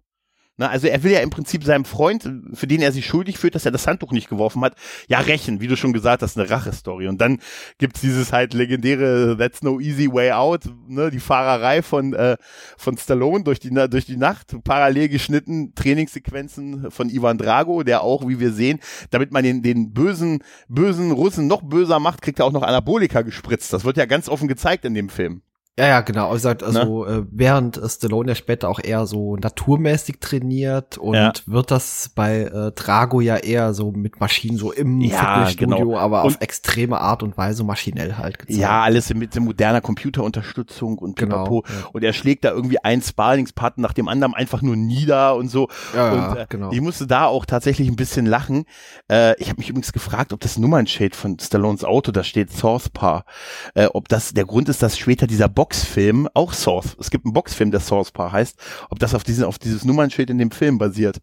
S2: Na, also er will ja im Prinzip seinem Freund, für den er sich schuldig fühlt, dass er das Handtuch nicht geworfen hat, ja rächen, wie du schon gesagt hast, eine Rache-Story. Und dann gibt's dieses halt legendäre That's no easy way out, ne, die Fahrerei von äh, von Stallone durch die durch die Nacht, parallel geschnitten Trainingssequenzen von Ivan Drago, der auch, wie wir sehen, damit man den den bösen bösen Russen noch böser macht, kriegt er auch noch Anabolika gespritzt. Das wird ja ganz offen gezeigt in dem Film.
S1: Ja, ja, genau. Also, also äh, während äh, Stallone ja später auch eher so naturmäßig trainiert und
S2: Ja.
S1: wird das bei äh, Drago ja eher so mit Maschinen so im
S2: Ja,
S1: Fitnessstudio,
S2: genau.
S1: aber auf
S2: Und-
S1: extreme Art und Weise maschinell halt gezeigt.
S2: Ja, alles mit moderner Computerunterstützung und
S1: Genau, ja.
S2: Und er schlägt da irgendwie einen Sparringspartner nach dem anderen einfach nur nieder und so.
S1: Ja,
S2: und äh,
S1: genau.
S2: ich musste da auch tatsächlich ein bisschen lachen. Äh, ich habe mich übrigens gefragt, ob das Nummernschild von Stallones Auto, da steht Sourcepaar, äh, ob das der Grund ist, dass später dieser Boxfilm auch Source, es gibt einen Boxfilm, der Sourcepaar heißt, ob das auf, diesen, auf dieses Nummernschild in dem Film basiert.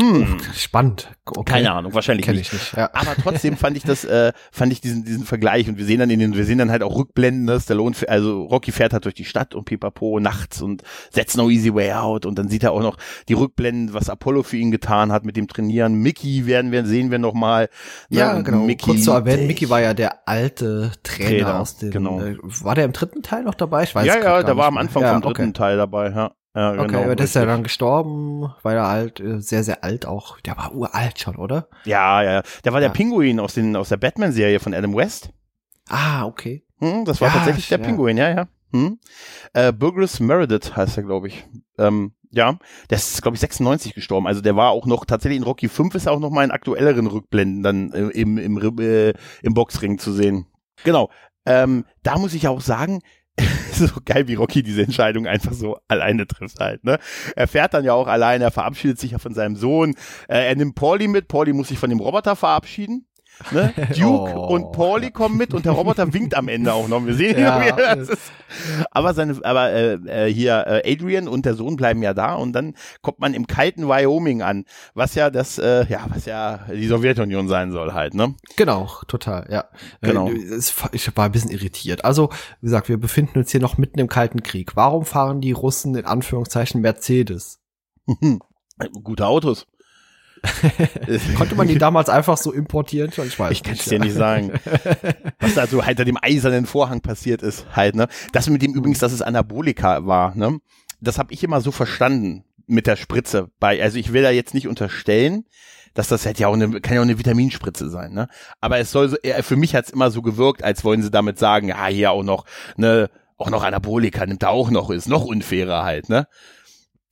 S2: Hm.
S1: Spannend. Okay.
S2: Keine Ahnung, wahrscheinlich
S1: Kenn
S2: nicht.
S1: ich nicht. Ja.
S2: Aber trotzdem *laughs* fand ich das, äh, fand ich diesen, diesen Vergleich und wir sehen dann in den, wir sehen dann halt auch Rückblenden, ne? Stallone, f- also Rocky fährt halt durch die Stadt und pipapo nachts und setzt no easy way out und dann sieht er auch noch die Rückblenden, was Apollo für ihn getan hat mit dem Trainieren. Mickey werden wir, sehen wir noch mal. ne?
S1: Ja, genau.
S2: Mickey,
S1: Kurz zu erwähnen, Mickey war ja der alte Trainer,
S2: Trainer,
S1: aus dem.
S2: genau.
S1: Äh, war der im dritten Teil noch dabei? Ich weiß
S2: ja, ja, der war am. Anfang
S1: ja,
S2: vom dritten
S1: okay.
S2: Teil dabei, ja. Ja,
S1: Okay,
S2: genau,
S1: aber der ist ja
S2: richtig.
S1: dann gestorben, weil er halt äh, sehr, sehr alt auch. Der war uralt schon, oder?
S2: ja, ja, ja. Der war der
S1: Ja.
S2: Pinguin aus, den, aus der Batman-Serie von Adam West.
S1: Ah, okay.
S2: Hm, das war
S1: Ja,
S2: tatsächlich der. Pinguin, ja, ja. Hm. Äh, Burgess Meredith heißt er, glaube ich. Ähm, ja, der ist, glaube ich, 96 gestorben. Also der war auch noch, tatsächlich in Rocky 5 ist er auch noch mal in aktuelleren Rückblenden dann äh, im, im, äh, im Boxring zu sehen. Genau. Ähm, da muss ich auch sagen, *laughs* so geil, wie Rocky diese Entscheidung einfach so alleine trifft halt, ne? Er fährt dann ja auch alleine, er verabschiedet sich ja von seinem Sohn, äh, er nimmt Pauli mit, Pauli muss sich von dem Roboter verabschieden. Ne? *laughs* Duke
S1: Oh.
S2: und Pauli kommen mit und der Roboter *laughs* winkt am Ende auch noch. Wir sehen
S1: Ja. *laughs*
S2: das ist. Aber seine, aber äh, äh, hier äh, Adrian und der Sohn bleiben ja da und dann kommt man im kalten Wyoming an, was ja das, äh, ja, was ja die Sowjetunion sein soll halt, ne?
S1: Genau, total, ja.
S2: Genau.
S1: Äh, es- Ich war ein bisschen irritiert. Also, wie gesagt, wir befinden uns hier noch mitten im Kalten Krieg. Warum fahren die Russen in Anführungszeichen Mercedes?
S2: Gute Autos.
S1: Konnte man die damals einfach so importieren? Ich weiß
S2: Ich kann es dir nicht sagen. Was da so hinter dem eisernen Vorhang passiert ist, halt, ne? Das mit dem übrigens, dass es Anabolika war, ne? Das habe ich immer so verstanden mit der Spritze bei, also ich will da jetzt nicht unterstellen, dass das hätte ja auch eine, kann ja auch eine Vitaminspritze sein, ne? Aber es soll so, eher- für mich hat's immer so gewirkt, als wollen sie damit sagen, ja, hier auch noch, ne, auch noch Anabolika nimmt er auch noch, ist noch unfairer halt, ne?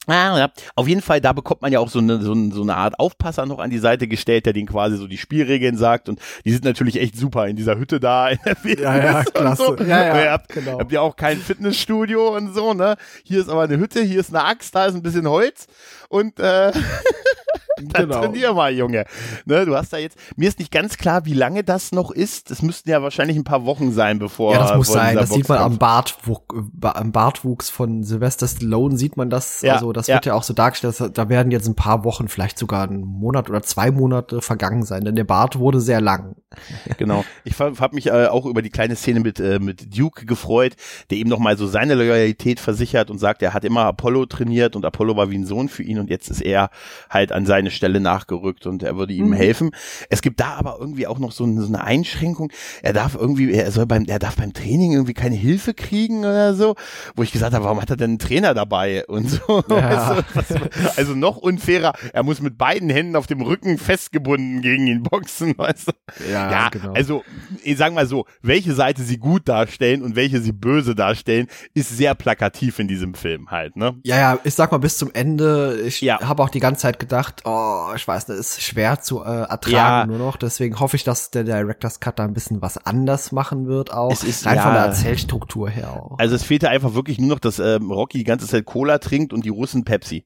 S2: Ah, ja. Auf jeden Fall, da bekommt man ja auch so eine, so, eine, so eine Art Aufpasser noch an die Seite gestellt, der den quasi so die Spielregeln sagt. Und die sind natürlich echt super in dieser Hütte da in der Wildnis
S1: Ja, ja, klasse.
S2: So.
S1: Ja, ja,
S2: ihr habt,
S1: genau.
S2: habt ja auch kein Fitnessstudio und so, ne? Hier ist aber eine Hütte, hier ist eine Axt, da ist ein bisschen Holz. Und äh, *laughs* *laughs*
S1: Genau.
S2: trainier mal, Junge. Ne, du hast da jetzt, mir ist nicht ganz klar, wie lange das noch ist. Das müssten ja wahrscheinlich ein paar Wochen sein, bevor.
S1: Ja, das muss sein. Das sieht man am,
S2: Boxkampf-
S1: Bartwuch, am Bartwuchs von Sylvester Stallone sieht man das.
S2: Ja,
S1: also das
S2: ja.
S1: wird ja auch so dargestellt, dass, da werden jetzt ein paar Wochen, vielleicht sogar ein Monat oder zwei Monate vergangen sein, denn der Bart wurde sehr lang. *laughs*
S2: Genau. Ich habe mich äh, auch über die kleine Szene mit, äh, mit Duke gefreut, der eben nochmal so seine Loyalität versichert und sagt, er hat immer Apollo trainiert und Apollo war wie ein Sohn für ihn und jetzt ist er halt an seinen eine Stelle nachgerückt und er würde ihm helfen. Es gibt da aber irgendwie auch noch so, eine- so eine Einschränkung. Er darf irgendwie, er soll beim, er darf beim Training irgendwie keine Hilfe kriegen oder so, wo ich gesagt habe, warum hat er denn einen Trainer dabei und so. *laughs*
S1: Ja.
S2: Was, also noch unfairer, er muss mit beiden Händen auf dem Rücken festgebunden gegen ihn boxen, weißt du.
S1: Ja,
S2: Ja,
S1: genau.
S2: also ich sag mal so, welche Seite sie gut darstellen und welche sie böse darstellen, ist sehr plakativ in diesem Film halt, ne?
S1: Ja, ja, ich sag mal bis zum Ende. Ich
S2: Ja.
S1: habe auch die ganze Zeit gedacht, oh, ich weiß nicht, ist schwer zu äh, ertragen
S2: Ja.
S1: nur noch. Deswegen hoffe ich, dass der Director's Cut da ein bisschen was anders machen wird auch.
S2: Es ist-
S1: Rein von
S2: ja.
S1: der Erzählstruktur her auch.
S2: Also es fehlte einfach wirklich nur noch, dass ähm, Rocky die ganze Zeit Cola trinkt und die Russen Pepsi.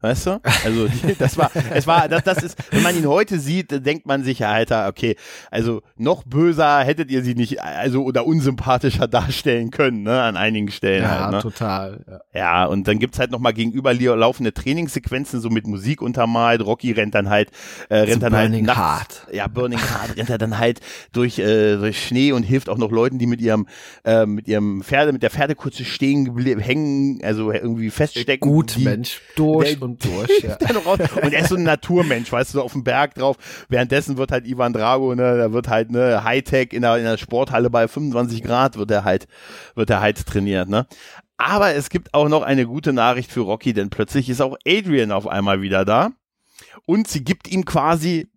S2: Weißt du? Also die, *laughs* das war, es war, das, das ist, wenn man ihn heute sieht, denkt man sich, ja, Alter, okay, also noch böser hättet ihr sie nicht, also oder unsympathischer darstellen können, ne, an einigen Stellen
S1: ja,
S2: halt, ne?
S1: total. Ja.
S2: Ja, und dann gibt's halt nochmal gegenüber laufende Trainingssequenzen, so mit Musik untermalt. Rocky rennt dann halt, äh, rennt dann halt
S1: Burning
S2: nachts,
S1: Heart.
S2: Ja, Burning Heart rennt er dann halt durch, äh, durch Schnee und hilft auch noch Leuten, die mit ihrem, äh, mit ihrem Pferde, mit der Pferdekutsche stehen hängen, also irgendwie feststecken.
S1: Gut,
S2: die,
S1: Mensch, durch
S2: der-
S1: und durch. *laughs* Ja.
S2: Und er ist so ein Naturmensch, weißt du, so auf dem Berg drauf. Währenddessen wird halt Ivan Drago, ne, da wird halt, ne, Hightech in der, in der Sporthalle bei 25 Grad wird er halt, wird er halt trainiert, ne. Aber es gibt auch noch eine gute Nachricht für Rocky, denn plötzlich ist auch Adrian auf einmal wieder da. Und sie gibt ihm quasi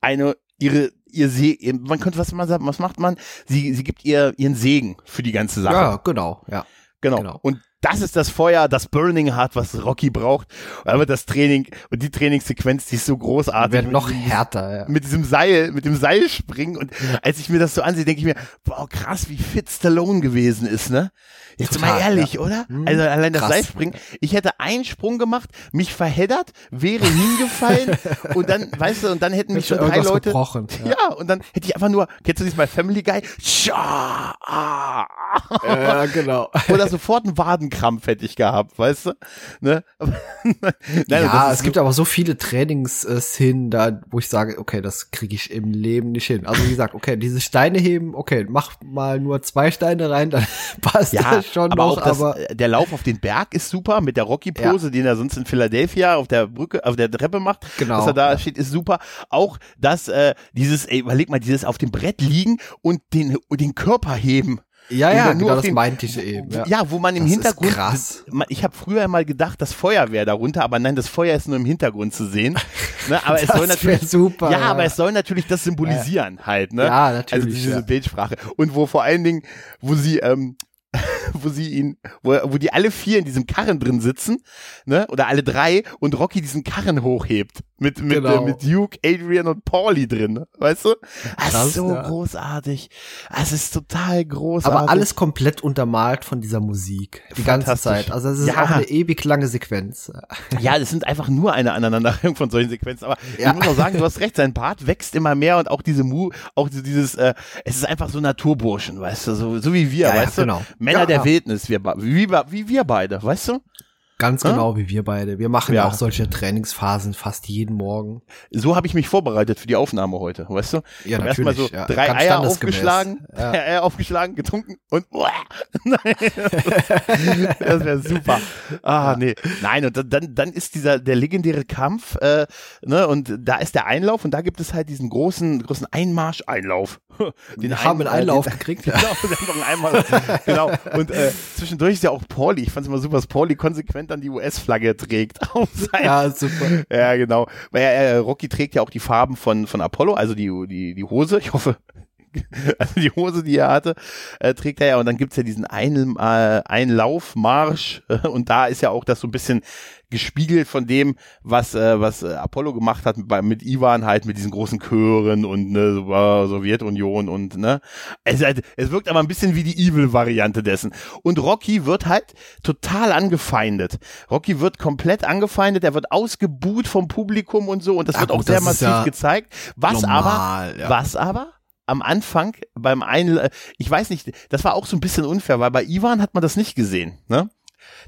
S2: eine, ihre, ihr Se man könnte, was man sagen, was macht man? Sie, sie gibt ihr ihren Segen für die ganze Sache.
S1: ja, genau, ja.
S2: Genau.
S1: Genau.
S2: Und das ist das Feuer, das Burning Heart, was Rocky braucht. Aber das Training und die Trainingssequenz, die ist so großartig.
S1: Wird noch härter, ja.
S2: Mit diesem Seil, mit dem Seil springen. Und als ich mir das so ansehe, denke ich mir, wow, krass, wie fit Stallone gewesen ist, ne? Jetzt
S1: Total,
S2: mal ehrlich,
S1: ja.
S2: oder?
S1: Mhm,
S2: Also allein das
S1: krass.
S2: Seilspringen. Ich hätte einen Sprung gemacht, mich verheddert, wäre hingefallen *laughs* und dann, weißt du, und dann hätten mich schon drei Leute.
S1: gebrochen,
S2: Ja.
S1: ja.
S2: und dann hätte ich einfach nur, kennst du bei Family Guy? *laughs* Ah.
S1: Ja, genau.
S2: Oder sofort einen Wadenkrampf hätte ich gehabt, weißt du? Ne? *laughs* Nein,
S1: ja, es gibt aber so viele Trainingsszenen da, wo ich sage, okay, das kriege ich im Leben nicht hin. Also wie gesagt, okay, diese Steine heben, okay, mach mal nur zwei Steine rein, dann *laughs* passt
S2: ja,
S1: das schon
S2: aber
S1: noch,
S2: auch das,
S1: aber
S2: äh, der Lauf auf den Berg ist super mit der Rocky-Pose, den er sonst in Philadelphia auf der Brücke, auf der Treppe macht,
S1: Genau,
S2: dass er da
S1: ja.
S2: steht, ist super. Auch das, äh, dieses, ey, überleg mal, dieses auf dem Brett liegen und den, den Körper heben.
S1: Ja, ja, genau, das
S2: den-
S1: meinte ich eben. Ja,
S2: Ja, wo man im
S1: Das ist
S2: Hintergrund.
S1: krass.
S2: Ich habe früher mal gedacht, das Feuer wäre darunter, aber nein, das Feuer ist nur im Hintergrund zu sehen. *laughs* Ne, aber es
S1: Das
S2: soll natürlich
S1: super,
S2: Ja,
S1: ja.
S2: aber es soll natürlich das symbolisieren halt, ne?
S1: Ja, natürlich,
S2: Also diese
S1: ja.
S2: Bildsprache und wo vor allen Dingen, wo sie ähm, *laughs* wo sie ihn, wo, wo die alle vier in diesem Karren drin sitzen, ne, oder alle drei und Rocky diesen Karren hochhebt mit mit
S1: Genau.
S2: äh, mit Duke, Adrian und Paulie drin, weißt du? Das ist
S1: Krass,
S2: so
S1: ja.
S2: großartig. Es ist total großartig.
S1: aber alles komplett untermalt von dieser Musik. Die ganze. Zeit. Also es ist
S2: Ja.
S1: auch eine ewig lange Sequenz. *laughs*
S2: Ja, das sind einfach nur eine Aneinanderreihung von solchen Sequenzen. Aber
S1: Ja.
S2: ich muss auch sagen, du hast recht, sein Bart wächst immer mehr und auch diese Mu, auch dieses, äh, es ist einfach so Naturburschen, weißt du, so, so wie wir, weißt du?
S1: genau.
S2: Männer der Wildnis, wir, wie, wie wir beide, weißt du?
S1: Ganz genau wie wir beide. Wir machen ja
S2: Ja.
S1: auch solche Trainingsphasen fast jeden Morgen.
S2: So habe ich mich vorbereitet für die Aufnahme heute, weißt du?
S1: Ja,
S2: Ich hab Erstmal so
S1: natürlich, ja.
S2: drei Eier aufgeschlagen,
S1: Ja.
S2: drei Eier aufgeschlagen, getrunken und *laughs* Nein, das wäre super. Ah, nee. Nein, und dann, dann ist dieser, der legendäre Kampf, äh, ne, und da ist der Einlauf und da gibt es halt diesen großen, großen Einmarsch-Einlauf. Den
S1: haben einen
S2: äh,
S1: Einlauf
S2: den-
S1: gekriegt. *laughs*
S2: Genau, einen Einmarsch. genau. Und äh, zwischendurch ist ja auch Pauli. Ich fand es immer super, dass Pauli konsequent dann die US-Flagge trägt *laughs*
S1: Ja, super.
S2: ja, genau. Weil äh, Rocky trägt ja auch die Farben von, von Apollo, also die, die, die Hose. Ich hoffe, *laughs* also die Hose, die er hatte, äh, trägt er ja. Und dann gibt's ja diesen Ein, äh, Einlaufmarsch. Äh, *laughs* und da ist ja auch das so ein bisschen gespiegelt von dem, was, äh, was äh, Apollo gemacht hat bei, mit Ivan halt, mit diesen großen Chören und ne, äh, Sowjetunion und ne. Es, halt, es wirkt aber ein bisschen wie die Evil-Variante dessen. Und Rocky wird halt total angefeindet. Rocky wird komplett angefeindet, er wird ausgebuht vom Publikum und so und das
S1: Ja,
S2: wird auch sehr massiv
S1: ja
S2: gezeigt. Was
S1: normal,
S2: aber,
S1: ja.
S2: was aber am Anfang beim einen, ich weiß nicht, das war auch so ein bisschen unfair, weil bei Ivan hat man das nicht gesehen, ne?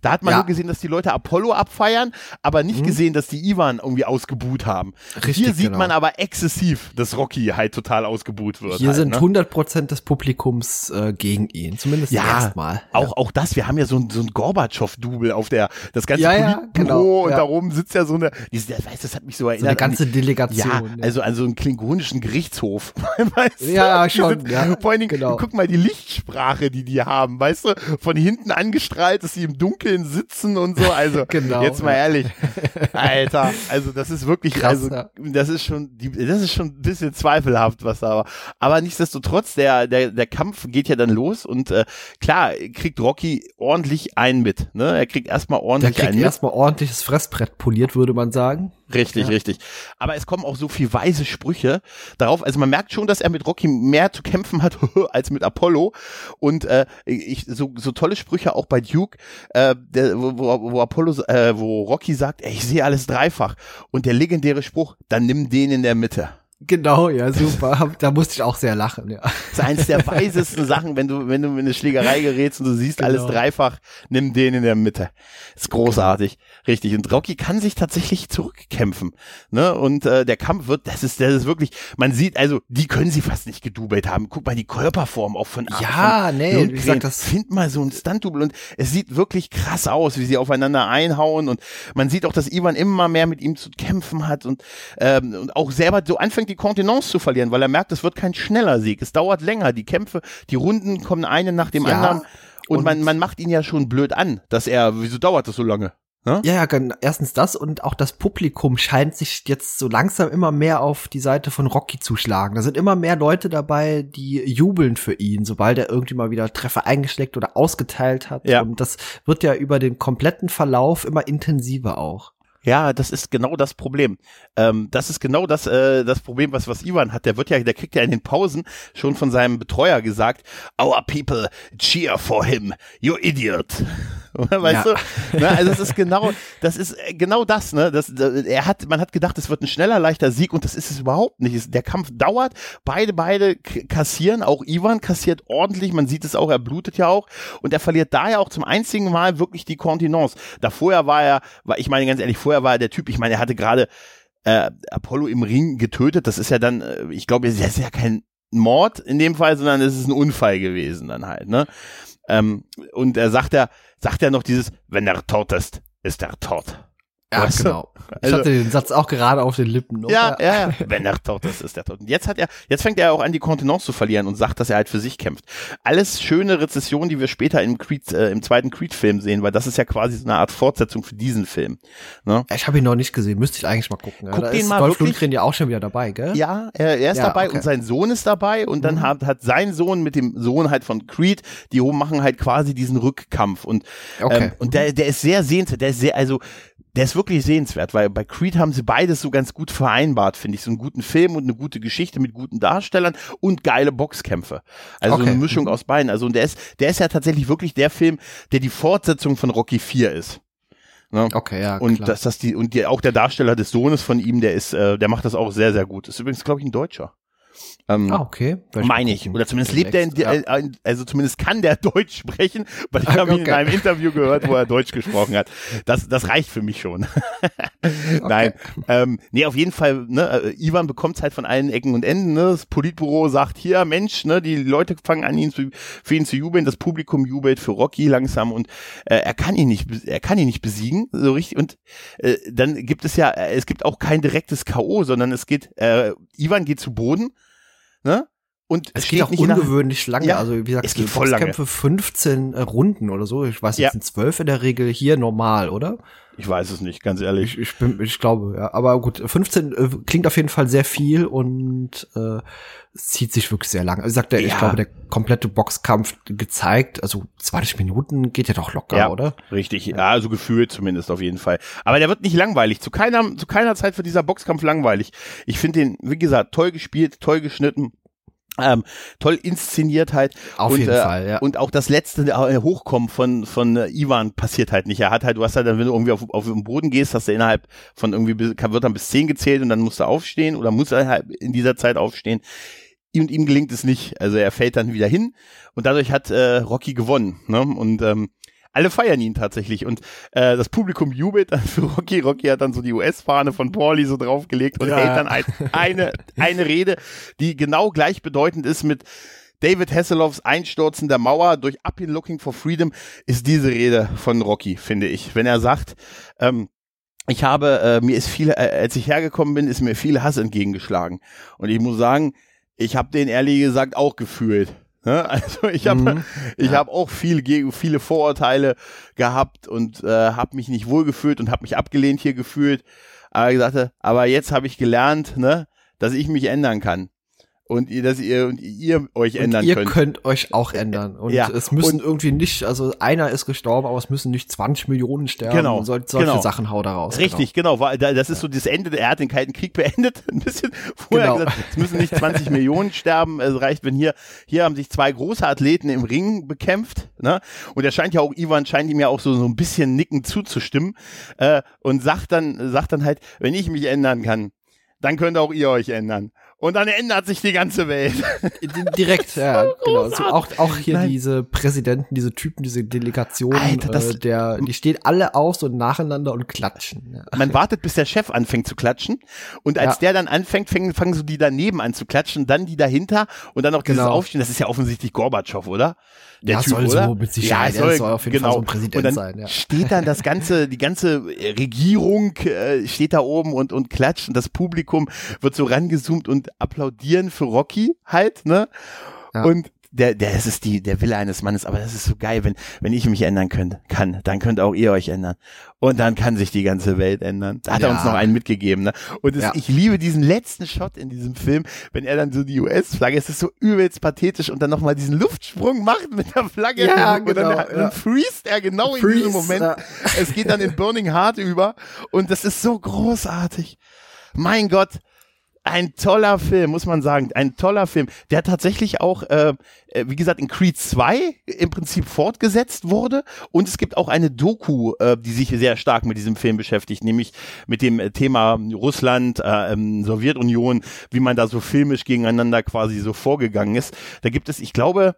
S2: Da hat man
S1: Ja.
S2: nur gesehen, dass die Leute Apollo abfeiern, aber nicht gesehen, dass die Ivan irgendwie ausgebuht haben.
S1: Richtig,
S2: Hier sieht
S1: genau.
S2: man aber exzessiv, dass Rocky halt total ausgebuht wird.
S1: Hier
S2: halt,
S1: sind
S2: ne?
S1: 100 Prozent des Publikums äh, gegen ihn, zumindest
S2: ja,
S1: erstmal.
S2: auch, auch das, wir haben ja so ein, so ein Gorbatschow-Double auf der, das ganze
S1: Ja, ja, genau,
S2: und
S1: ja.
S2: da oben sitzt ja so eine, der weiß, das hat mich so
S1: So
S2: erinnert.
S1: eine ganze
S2: an die,
S1: Delegation.
S2: ja, also an so einen klingonischen Gerichtshof. *laughs* weißt du?
S1: Ja,
S2: Die
S1: schon,
S2: sind-
S1: ja,
S2: Vor allen Dingen,
S1: genau.
S2: guck mal die Lichtsprache, die die haben, weißt du, von hinten angestrahlt, dass sie im Dunkeln sitzen und so, also, *laughs*
S1: Genau,
S2: jetzt mal ehrlich, *laughs* Alter, also das ist wirklich,
S1: Krass,
S2: also, das ist schon, das ist schon ein bisschen zweifelhaft, was da war. Aber nichtsdestotrotz, der, der, der Kampf geht ja dann los und äh, klar, kriegt Rocky ordentlich einen mit. Ne? Er kriegt erstmal ordentlich
S1: kriegt
S2: einen mit.
S1: erstmal ordentliches Fressbrett poliert, würde man sagen.
S2: Richtig, richtig. Aber es kommen auch so viel weise Sprüche darauf. Also man merkt schon, dass er mit Rocky mehr zu kämpfen hat *laughs* als mit Apollo. Und äh, ich, so, so tolle Sprüche auch bei Duke, äh, der, wo, wo, wo Apollo, äh, wo Rocky sagt, ey, ich sehe alles dreifach. Und der legendäre Spruch, dann nimm den in der Mitte.
S1: Genau, ja, super. *laughs* da musste ich auch sehr lachen, ja.
S2: Das ist eines der weisesten Sachen, wenn du, wenn du in eine Schlägerei gerätst und du siehst
S1: Genau.
S2: alles dreifach, nimm den in der Mitte. Ist großartig. Richtig. Und Rocky kann sich tatsächlich zurückkämpfen. Ne? Und äh, der Kampf wird, das ist, das ist wirklich, man sieht, also, die können sie fast nicht gedubelt haben. Guck mal die Körperform auch von
S1: Ja,
S2: von
S1: nee,
S2: Lundgren.
S1: wie gesagt, das-
S2: Find mal so ein Stunt-Double und es sieht wirklich krass aus, wie sie aufeinander einhauen und man sieht auch, dass Ivan immer mehr mit ihm zu kämpfen hat und, ähm, und auch selber so anfängt, die Kontenance zu verlieren, weil er merkt, es wird kein schneller Sieg. Es dauert länger. Die Kämpfe, die Runden kommen eine nach dem
S1: Ja,
S2: anderen und,
S1: und-
S2: man, man macht ihn ja schon blöd an, dass er, wieso dauert das so lange? Ne?
S1: Ja, ja, erstens das und auch das Publikum scheint sich jetzt so langsam immer mehr auf die Seite von Rocky zu schlagen. Da sind immer mehr Leute dabei, die jubeln für ihn, sobald er irgendwie mal wieder Treffer eingeschlägt oder ausgeteilt hat.
S2: Ja.
S1: Und das wird ja über den kompletten Verlauf immer intensiver auch.
S2: Ja, das ist genau das Problem. Ähm, das ist genau das, äh, das Problem, was, was Ivan hat. Der wird ja, der kriegt ja in den Pausen schon von seinem Betreuer gesagt, our people cheer for him, you idiot. *laughs* Weißt
S1: Ja.
S2: du? Ne, also es ist *laughs* genau, das ist äh, genau das, ne? Das, äh, er hat, man hat gedacht, es wird ein schneller, leichter Sieg und das ist es überhaupt nicht. Der Kampf dauert, beide, beide kassieren, auch Ivan kassiert ordentlich, man sieht es auch, er blutet ja auch und er verliert daher auch zum einzigen Mal wirklich die Kontinence. Da vorher war er, war, ich meine ganz ehrlich, vorher war er der Typ, ich meine, er hatte gerade äh, Apollo im Ring getötet, das ist ja dann, äh, ich glaube, das ist ja kein Mord in dem Fall, sondern es ist ein Unfall gewesen dann halt, ne? Ähm, und er sagt ja, sagt ja noch dieses, wenn er tot ist, ist er tot.
S1: Ja,
S2: du?
S1: genau. Ich
S2: Also-
S1: hatte den Satz auch gerade auf den Lippen.
S2: Ja, ja, ja. *laughs* Wenn er tot ist, ist er tot. Und jetzt hat er, jetzt fängt er auch an, die Kontenance zu verlieren und sagt, dass er halt für sich kämpft. Alles schöne Rezessionen, die wir später im Creed, äh, im zweiten Creed-Film sehen, weil das ist ja quasi so eine Art Fortsetzung für diesen Film. Ne?
S1: Ich habe ihn noch nicht gesehen, müsste ich eigentlich mal gucken.
S2: Guck
S1: da
S2: den
S1: ist
S2: mal
S1: Dolph. Lundgren ja auch schon wieder dabei, gell?
S2: Ja, er, er ist
S1: Ja,
S2: dabei
S1: okay.
S2: und sein Sohn ist dabei und dann
S1: Mhm.
S2: hat, hat sein Sohn mit dem Sohn halt von Creed, die machen halt quasi diesen Rückkampf und
S1: Okay.
S2: ähm, und der der ist sehr sehenswert, der ist sehr also der ist wirklich sehenswert, weil bei Creed haben sie beides so ganz gut vereinbart, finde ich, so einen guten Film und eine gute Geschichte mit guten Darstellern und geile Boxkämpfe. Also so
S1: Okay.
S2: eine Mischung aus beiden. Also und der ist der ist ja tatsächlich wirklich der Film, der die Fortsetzung von Rocky 4 ist. Ne?
S1: Okay, ja,
S2: Und
S1: klar.
S2: dass das die und die, auch der Darsteller des Sohnes von ihm, der ist, äh, der macht das auch sehr, sehr gut. Ist übrigens, glaube ich, ein Deutscher. Ähm,
S1: ah, okay. Werd
S2: meine ich. Oder zumindest lebt er in,
S1: ja.
S2: also zumindest kann der *laughs* Deutsch sprechen, weil ich
S1: Ah,
S2: habe ihn in
S1: okay.
S2: einem Interview gehört, wo er *laughs* Deutsch gesprochen hat. Das, das reicht für mich schon. *laughs* Nein. Ähm, nee, auf jeden Fall, ne, äh, Ivan bekommt halt von allen Ecken und Enden, ne? Das Politbüro sagt, hier, Mensch, ne, die Leute fangen an, ihn zu, für ihn zu jubeln, das Publikum jubelt für Rocky langsam und äh, er kann ihn nicht, er kann ihn nicht besiegen, so richtig. Und äh, dann gibt es ja, äh, es gibt auch kein direktes K.O., sondern es geht, äh, Ivan geht zu Boden, ne? Und
S1: Es
S2: steht
S1: geht auch
S2: nicht
S1: ungewöhnlich lange.
S2: Ja,
S1: also wie gesagt,
S2: es geht voll lange.
S1: Boxkämpfe 15 äh, Runden oder so. Ich weiß,
S2: Ja.
S1: es sind zwölf in der Regel hier normal, oder?
S2: Ich weiß es nicht, ganz ehrlich.
S1: Ich, ich, bin, ich glaube, ja. Aber gut, 15 äh, klingt auf jeden Fall sehr viel und äh, zieht sich wirklich sehr lang. Also sagt er, ich
S2: Ja.
S1: glaube, der komplette Boxkampf gezeigt, also 20 Minuten geht ja doch locker,
S2: Ja.
S1: oder?
S2: Richtig, ja, also gefühlt zumindest auf jeden Fall. Aber der wird nicht langweilig. Zu keiner, zu keiner Zeit wird dieser Boxkampf langweilig. Ich finde den, wie gesagt, toll gespielt, toll geschnitten. Ähm, toll inszeniert halt.
S1: Auf
S2: und,
S1: jeden
S2: äh,
S1: Fall, ja.
S2: Und auch das letzte äh, Hochkommen von, von äh, Ivan passiert halt nicht. Er hat halt, du hast halt, dann, wenn du irgendwie auf, auf den Boden gehst, hast du innerhalb von irgendwie, bis- wird dann bis zehn gezählt und dann musst du aufstehen oder muss er halt in dieser Zeit aufstehen. Und ihm gelingt es nicht. Also er fällt dann wieder hin und dadurch hat äh, Rocky gewonnen. Ne? Und ähm, alle feiern ihn tatsächlich und äh, das Publikum jubelt dann für Rocky. Rocky hat dann so die US-Fahne von Pauli so draufgelegt und
S1: Ja.
S2: hält dann ein, eine, eine Rede, die genau gleichbedeutend ist mit David Hasselhoffs Einstürzen der Mauer durch Up in Looking for Freedom ist diese Rede von Rocky, finde ich. Wenn er sagt, ähm, ich habe, äh, mir ist viel, äh, als ich hergekommen bin, ist mir viel Hass entgegengeschlagen. Und ich muss sagen, ich habe den ehrlich gesagt auch gefühlt. Ne? *laughs* Also ich habe
S1: Mhm.
S2: ich hab auch viel, ge- viele Vorurteile gehabt und äh, habe mich nicht wohlgefühlt und habe mich abgelehnt hier gefühlt. Aber ich sagte, aber jetzt habe ich gelernt, ne, dass ich mich ändern kann. Und ihr, dass ihr und ihr euch
S1: Und
S2: ändern
S1: ihr
S2: könnt.
S1: könnt. euch auch ändern. Und
S2: Ja,
S1: es müssen
S2: und-
S1: irgendwie nicht, also einer ist gestorben, aber es müssen nicht 20 Millionen sterben.
S2: Genau,
S1: Und sol solche
S2: genau.
S1: Sachen haut er raus.
S2: Richtig, genau. weil da- Das ist so das Ende. Er hat den Kalten Krieg *laughs* beendet. Ein bisschen vorher
S1: Genau.
S2: gesagt, es müssen nicht 20 *laughs* Millionen sterben. Es reicht, wenn hier, hier haben sich zwei große Athleten im Ring bekämpft. Ne? Und er scheint ja auch, Ivan scheint ihm ja auch so, so ein bisschen nicken zuzustimmen. Äh, und sagt dann, sagt dann halt, wenn ich mich ändern kann, dann könnt auch ihr euch ändern. Und dann ändert sich die ganze Welt.
S1: Di- Direkt, *laughs* ja, genau. So auch, auch hier
S2: Nein.
S1: diese Präsidenten, diese Typen, diese Delegationen,
S2: Alter, das-
S1: äh, der, die stehen alle auf so nacheinander und klatschen. Ja.
S2: Man wartet, bis der Chef anfängt zu klatschen. Und als
S1: Ja.
S2: der dann anfängt, fangen, fangen so die daneben an zu klatschen, dann die dahinter und dann noch dieses
S1: Genau.
S2: Aufstehen. Das ist ja offensichtlich Gorbatschow, oder? Der
S1: Ja,
S2: Typ,
S1: soll
S2: oder?
S1: so mit Sicherheit.
S2: Ja,
S1: Er soll auf jeden Fall so ein Präsident
S2: und dann
S1: sein, ja.
S2: Steht dann das ganze, die ganze Regierung äh, steht da oben und, und klatscht und das Publikum wird so rangezoomt und applaudieren für Rocky halt, ne?
S1: Ja.
S2: Und der, der, es ist die, der Wille eines Mannes, aber das ist so geil, wenn, wenn ich mich ändern könnt, kann, dann könnt auch ihr euch ändern. Und dann kann sich die ganze Welt ändern. Da hat er
S1: Ja.
S2: uns noch einen mitgegeben, ne? Und es,
S1: Ja.
S2: ich liebe diesen letzten Shot in diesem Film, wenn er dann so die US-Flagge, es ist so übelst pathetisch und dann nochmal diesen Luftsprung macht mit der Flagge.
S1: Ja,
S2: und dann,
S1: genau,
S2: dann
S1: ja.
S2: freest er genau in
S1: Freeze,
S2: diesem Moment.
S1: ja.
S2: Es geht dann in Burning Heart über und das ist so großartig. Mein Gott, ein toller Film, muss man sagen. Ein toller Film, der tatsächlich auch, äh, äh, wie gesagt, in Creed 2 im Prinzip fortgesetzt wurde. Und es gibt auch eine Doku, äh, die sich sehr stark mit diesem Film beschäftigt, nämlich mit dem äh, Thema Russland, äh, ähm, Sowjetunion, wie man da so filmisch gegeneinander quasi so vorgegangen ist. Da gibt es, ich glaube,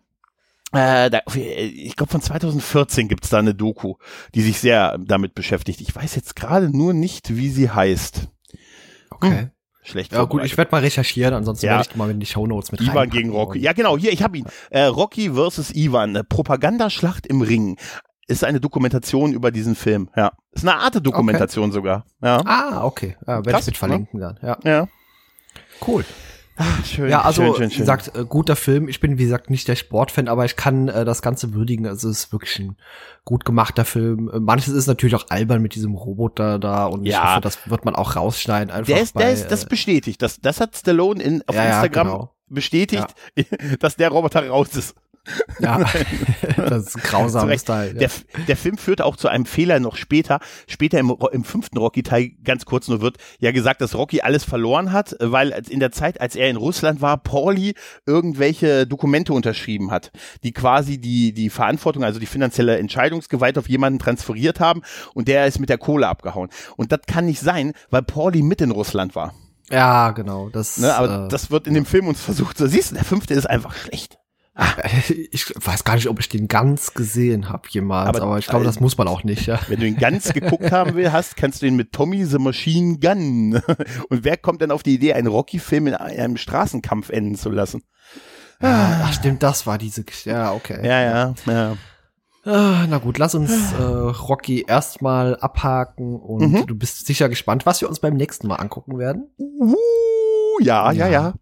S2: äh, da, ich glaube, von 2014 gibt's da eine Doku, die sich sehr damit beschäftigt. Ich weiß jetzt gerade nur nicht, wie sie heißt.
S1: Okay.
S2: Schlecht.
S1: Ja gut, ich werde mal recherchieren, ansonsten
S2: Ja.
S1: werde ich mal in die Shownotes mit
S2: Ivan gegen Rocky. Ja, genau, hier, ich habe ihn. Äh, Rocky versus Ivan, eine Propagandaschlacht im Ring. Ist eine Dokumentation über diesen Film. Ja. Ist eine Art Dokumentation sogar. Ja.
S1: Ah, okay. Ja, werde ich mit verlinken dann. Ja.
S2: Ja.
S1: Cool.
S2: Ach, *laughs* schön.
S1: Ja, also
S2: schön, schön,
S1: wie
S2: schön.
S1: gesagt, äh, guter Film. Ich bin wie gesagt nicht der Sportfan, aber ich kann äh, das Ganze würdigen. Also es ist wirklich ein gut gemachter Film. Äh, Manches ist natürlich auch albern mit diesem Roboter da und ich
S2: Ja.
S1: hoffe, das wird man auch rausschneiden. Einfach
S2: der ist, der
S1: bei,
S2: ist, das
S1: äh,
S2: bestätigt. Das, das hat Stallone in, auf
S1: Ja, ja,
S2: Instagram
S1: genau.
S2: bestätigt, *laughs* dass der Roboter raus ist.
S1: Ja, *laughs* das ist ein grausames. Teil. Ja.
S2: Der, der Film führt auch zu einem Fehler noch später. Später im, im fünften Rocky-Teil, ganz kurz nur, wird ja gesagt, dass Rocky alles verloren hat, weil in der Zeit, als er in Russland war, Pauli irgendwelche Dokumente unterschrieben hat, die quasi die, die Verantwortung, also die finanzielle Entscheidungsgewalt auf jemanden transferiert haben und der ist mit der Kohle abgehauen. Und das kann nicht sein, weil Pauli mit in Russland war.
S1: ja, genau. Das,
S2: Ne? Aber
S1: äh,
S2: das wird in dem Film uns versucht. So siehst du, der fünfte ist einfach schlecht. *laughs*
S1: ich weiß gar nicht, ob ich den ganz gesehen habe jemals,
S2: Aber-
S1: aber, ich glaube, das muss man auch nicht. Ja.
S2: Wenn du ihn ganz geguckt haben will, hast, kannst du ihn mit Tommy the Machine Gun. *laughs* Und wer kommt denn auf die Idee, einen Rocky-Film in einem Straßenkampf enden zu lassen?
S1: Ja, ach stimmt, das war diese. Ja, okay.
S2: Ja, ja, ja.
S1: Ah, na gut, lass uns äh, Rocky erstmal abhaken und
S2: Mhm.
S1: du bist sicher gespannt, was wir uns beim nächsten Mal angucken werden.
S2: Uh, ja,
S1: ja,
S2: Ja.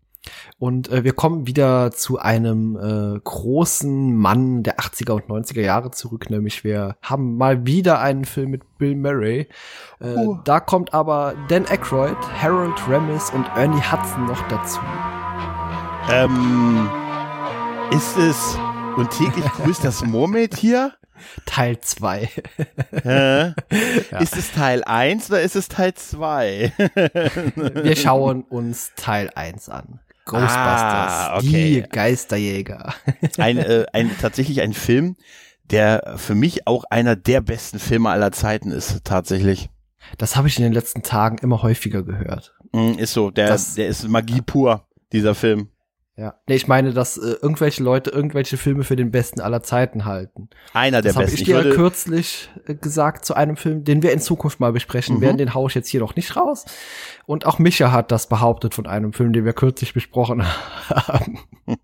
S1: Und äh, wir kommen wieder zu einem äh, großen Mann der 80er und 90er Jahre zurück, nämlich wir haben mal wieder einen Film mit Bill Murray. Äh,
S2: Uh.
S1: Da kommt aber Dan Aykroyd, Harold Ramis und Ernie Hudson noch dazu.
S2: Ähm, ist es und täglich grüßt das Murmeltier? *laughs*
S1: Teil 2. *laughs*
S2: Äh, Ist es Teil 1 oder ist es Teil 2?
S1: wir schauen uns Teil 1 an. Ghostbusters,
S2: Ah, okay.
S1: die Geisterjäger. *laughs*
S2: ein, äh, ein, tatsächlich ein Film, der für mich auch einer der besten Filme aller Zeiten ist, tatsächlich.
S1: Das habe ich in den letzten Tagen immer häufiger gehört.
S2: Mm, Ist so, der,
S1: Das-
S2: der ist Magie pur, dieser Film.
S1: Ja. Nee, ich meine, dass äh, irgendwelche Leute irgendwelche Filme für den besten aller Zeiten halten.
S2: Einer der
S1: Das habe
S2: besten.
S1: ich
S2: Ich
S1: dir
S2: würde,
S1: kürzlich äh, gesagt zu einem Film, den wir in Zukunft mal besprechen
S2: Mhm.
S1: werden. Den haue ich jetzt hier noch nicht raus. Und auch Micha hat das behauptet von einem Film, den wir kürzlich besprochen haben. *laughs*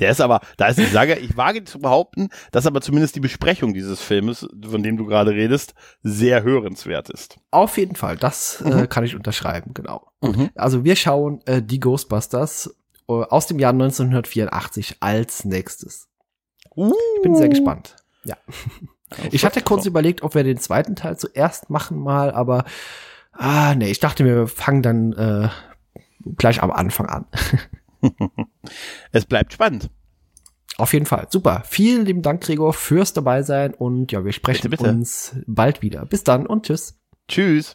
S2: der ist aber, da ist, ich sage, ich wage zu behaupten, dass aber zumindest die Besprechung dieses Filmes, von dem du gerade redest, sehr hörenswert ist.
S1: Auf jeden Fall, das äh, kann ich unterschreiben, genau. Also wir schauen äh, die Ghostbusters äh, aus dem Jahr 1984 als nächstes. Ich bin sehr gespannt. Ja. Ich hatte kurz überlegt, ob wir den zweiten Teil zuerst machen mal, aber ah, nee, ich dachte mir, wir fangen dann äh, gleich am Anfang an. *laughs*
S2: Es bleibt spannend.
S1: Auf jeden Fall. Super. Vielen lieben Dank, Gregor, fürs dabei sein und ja, wir sprechen
S2: Bitte, bitte.
S1: uns bald wieder. Bis dann und tschüss.
S2: Tschüss.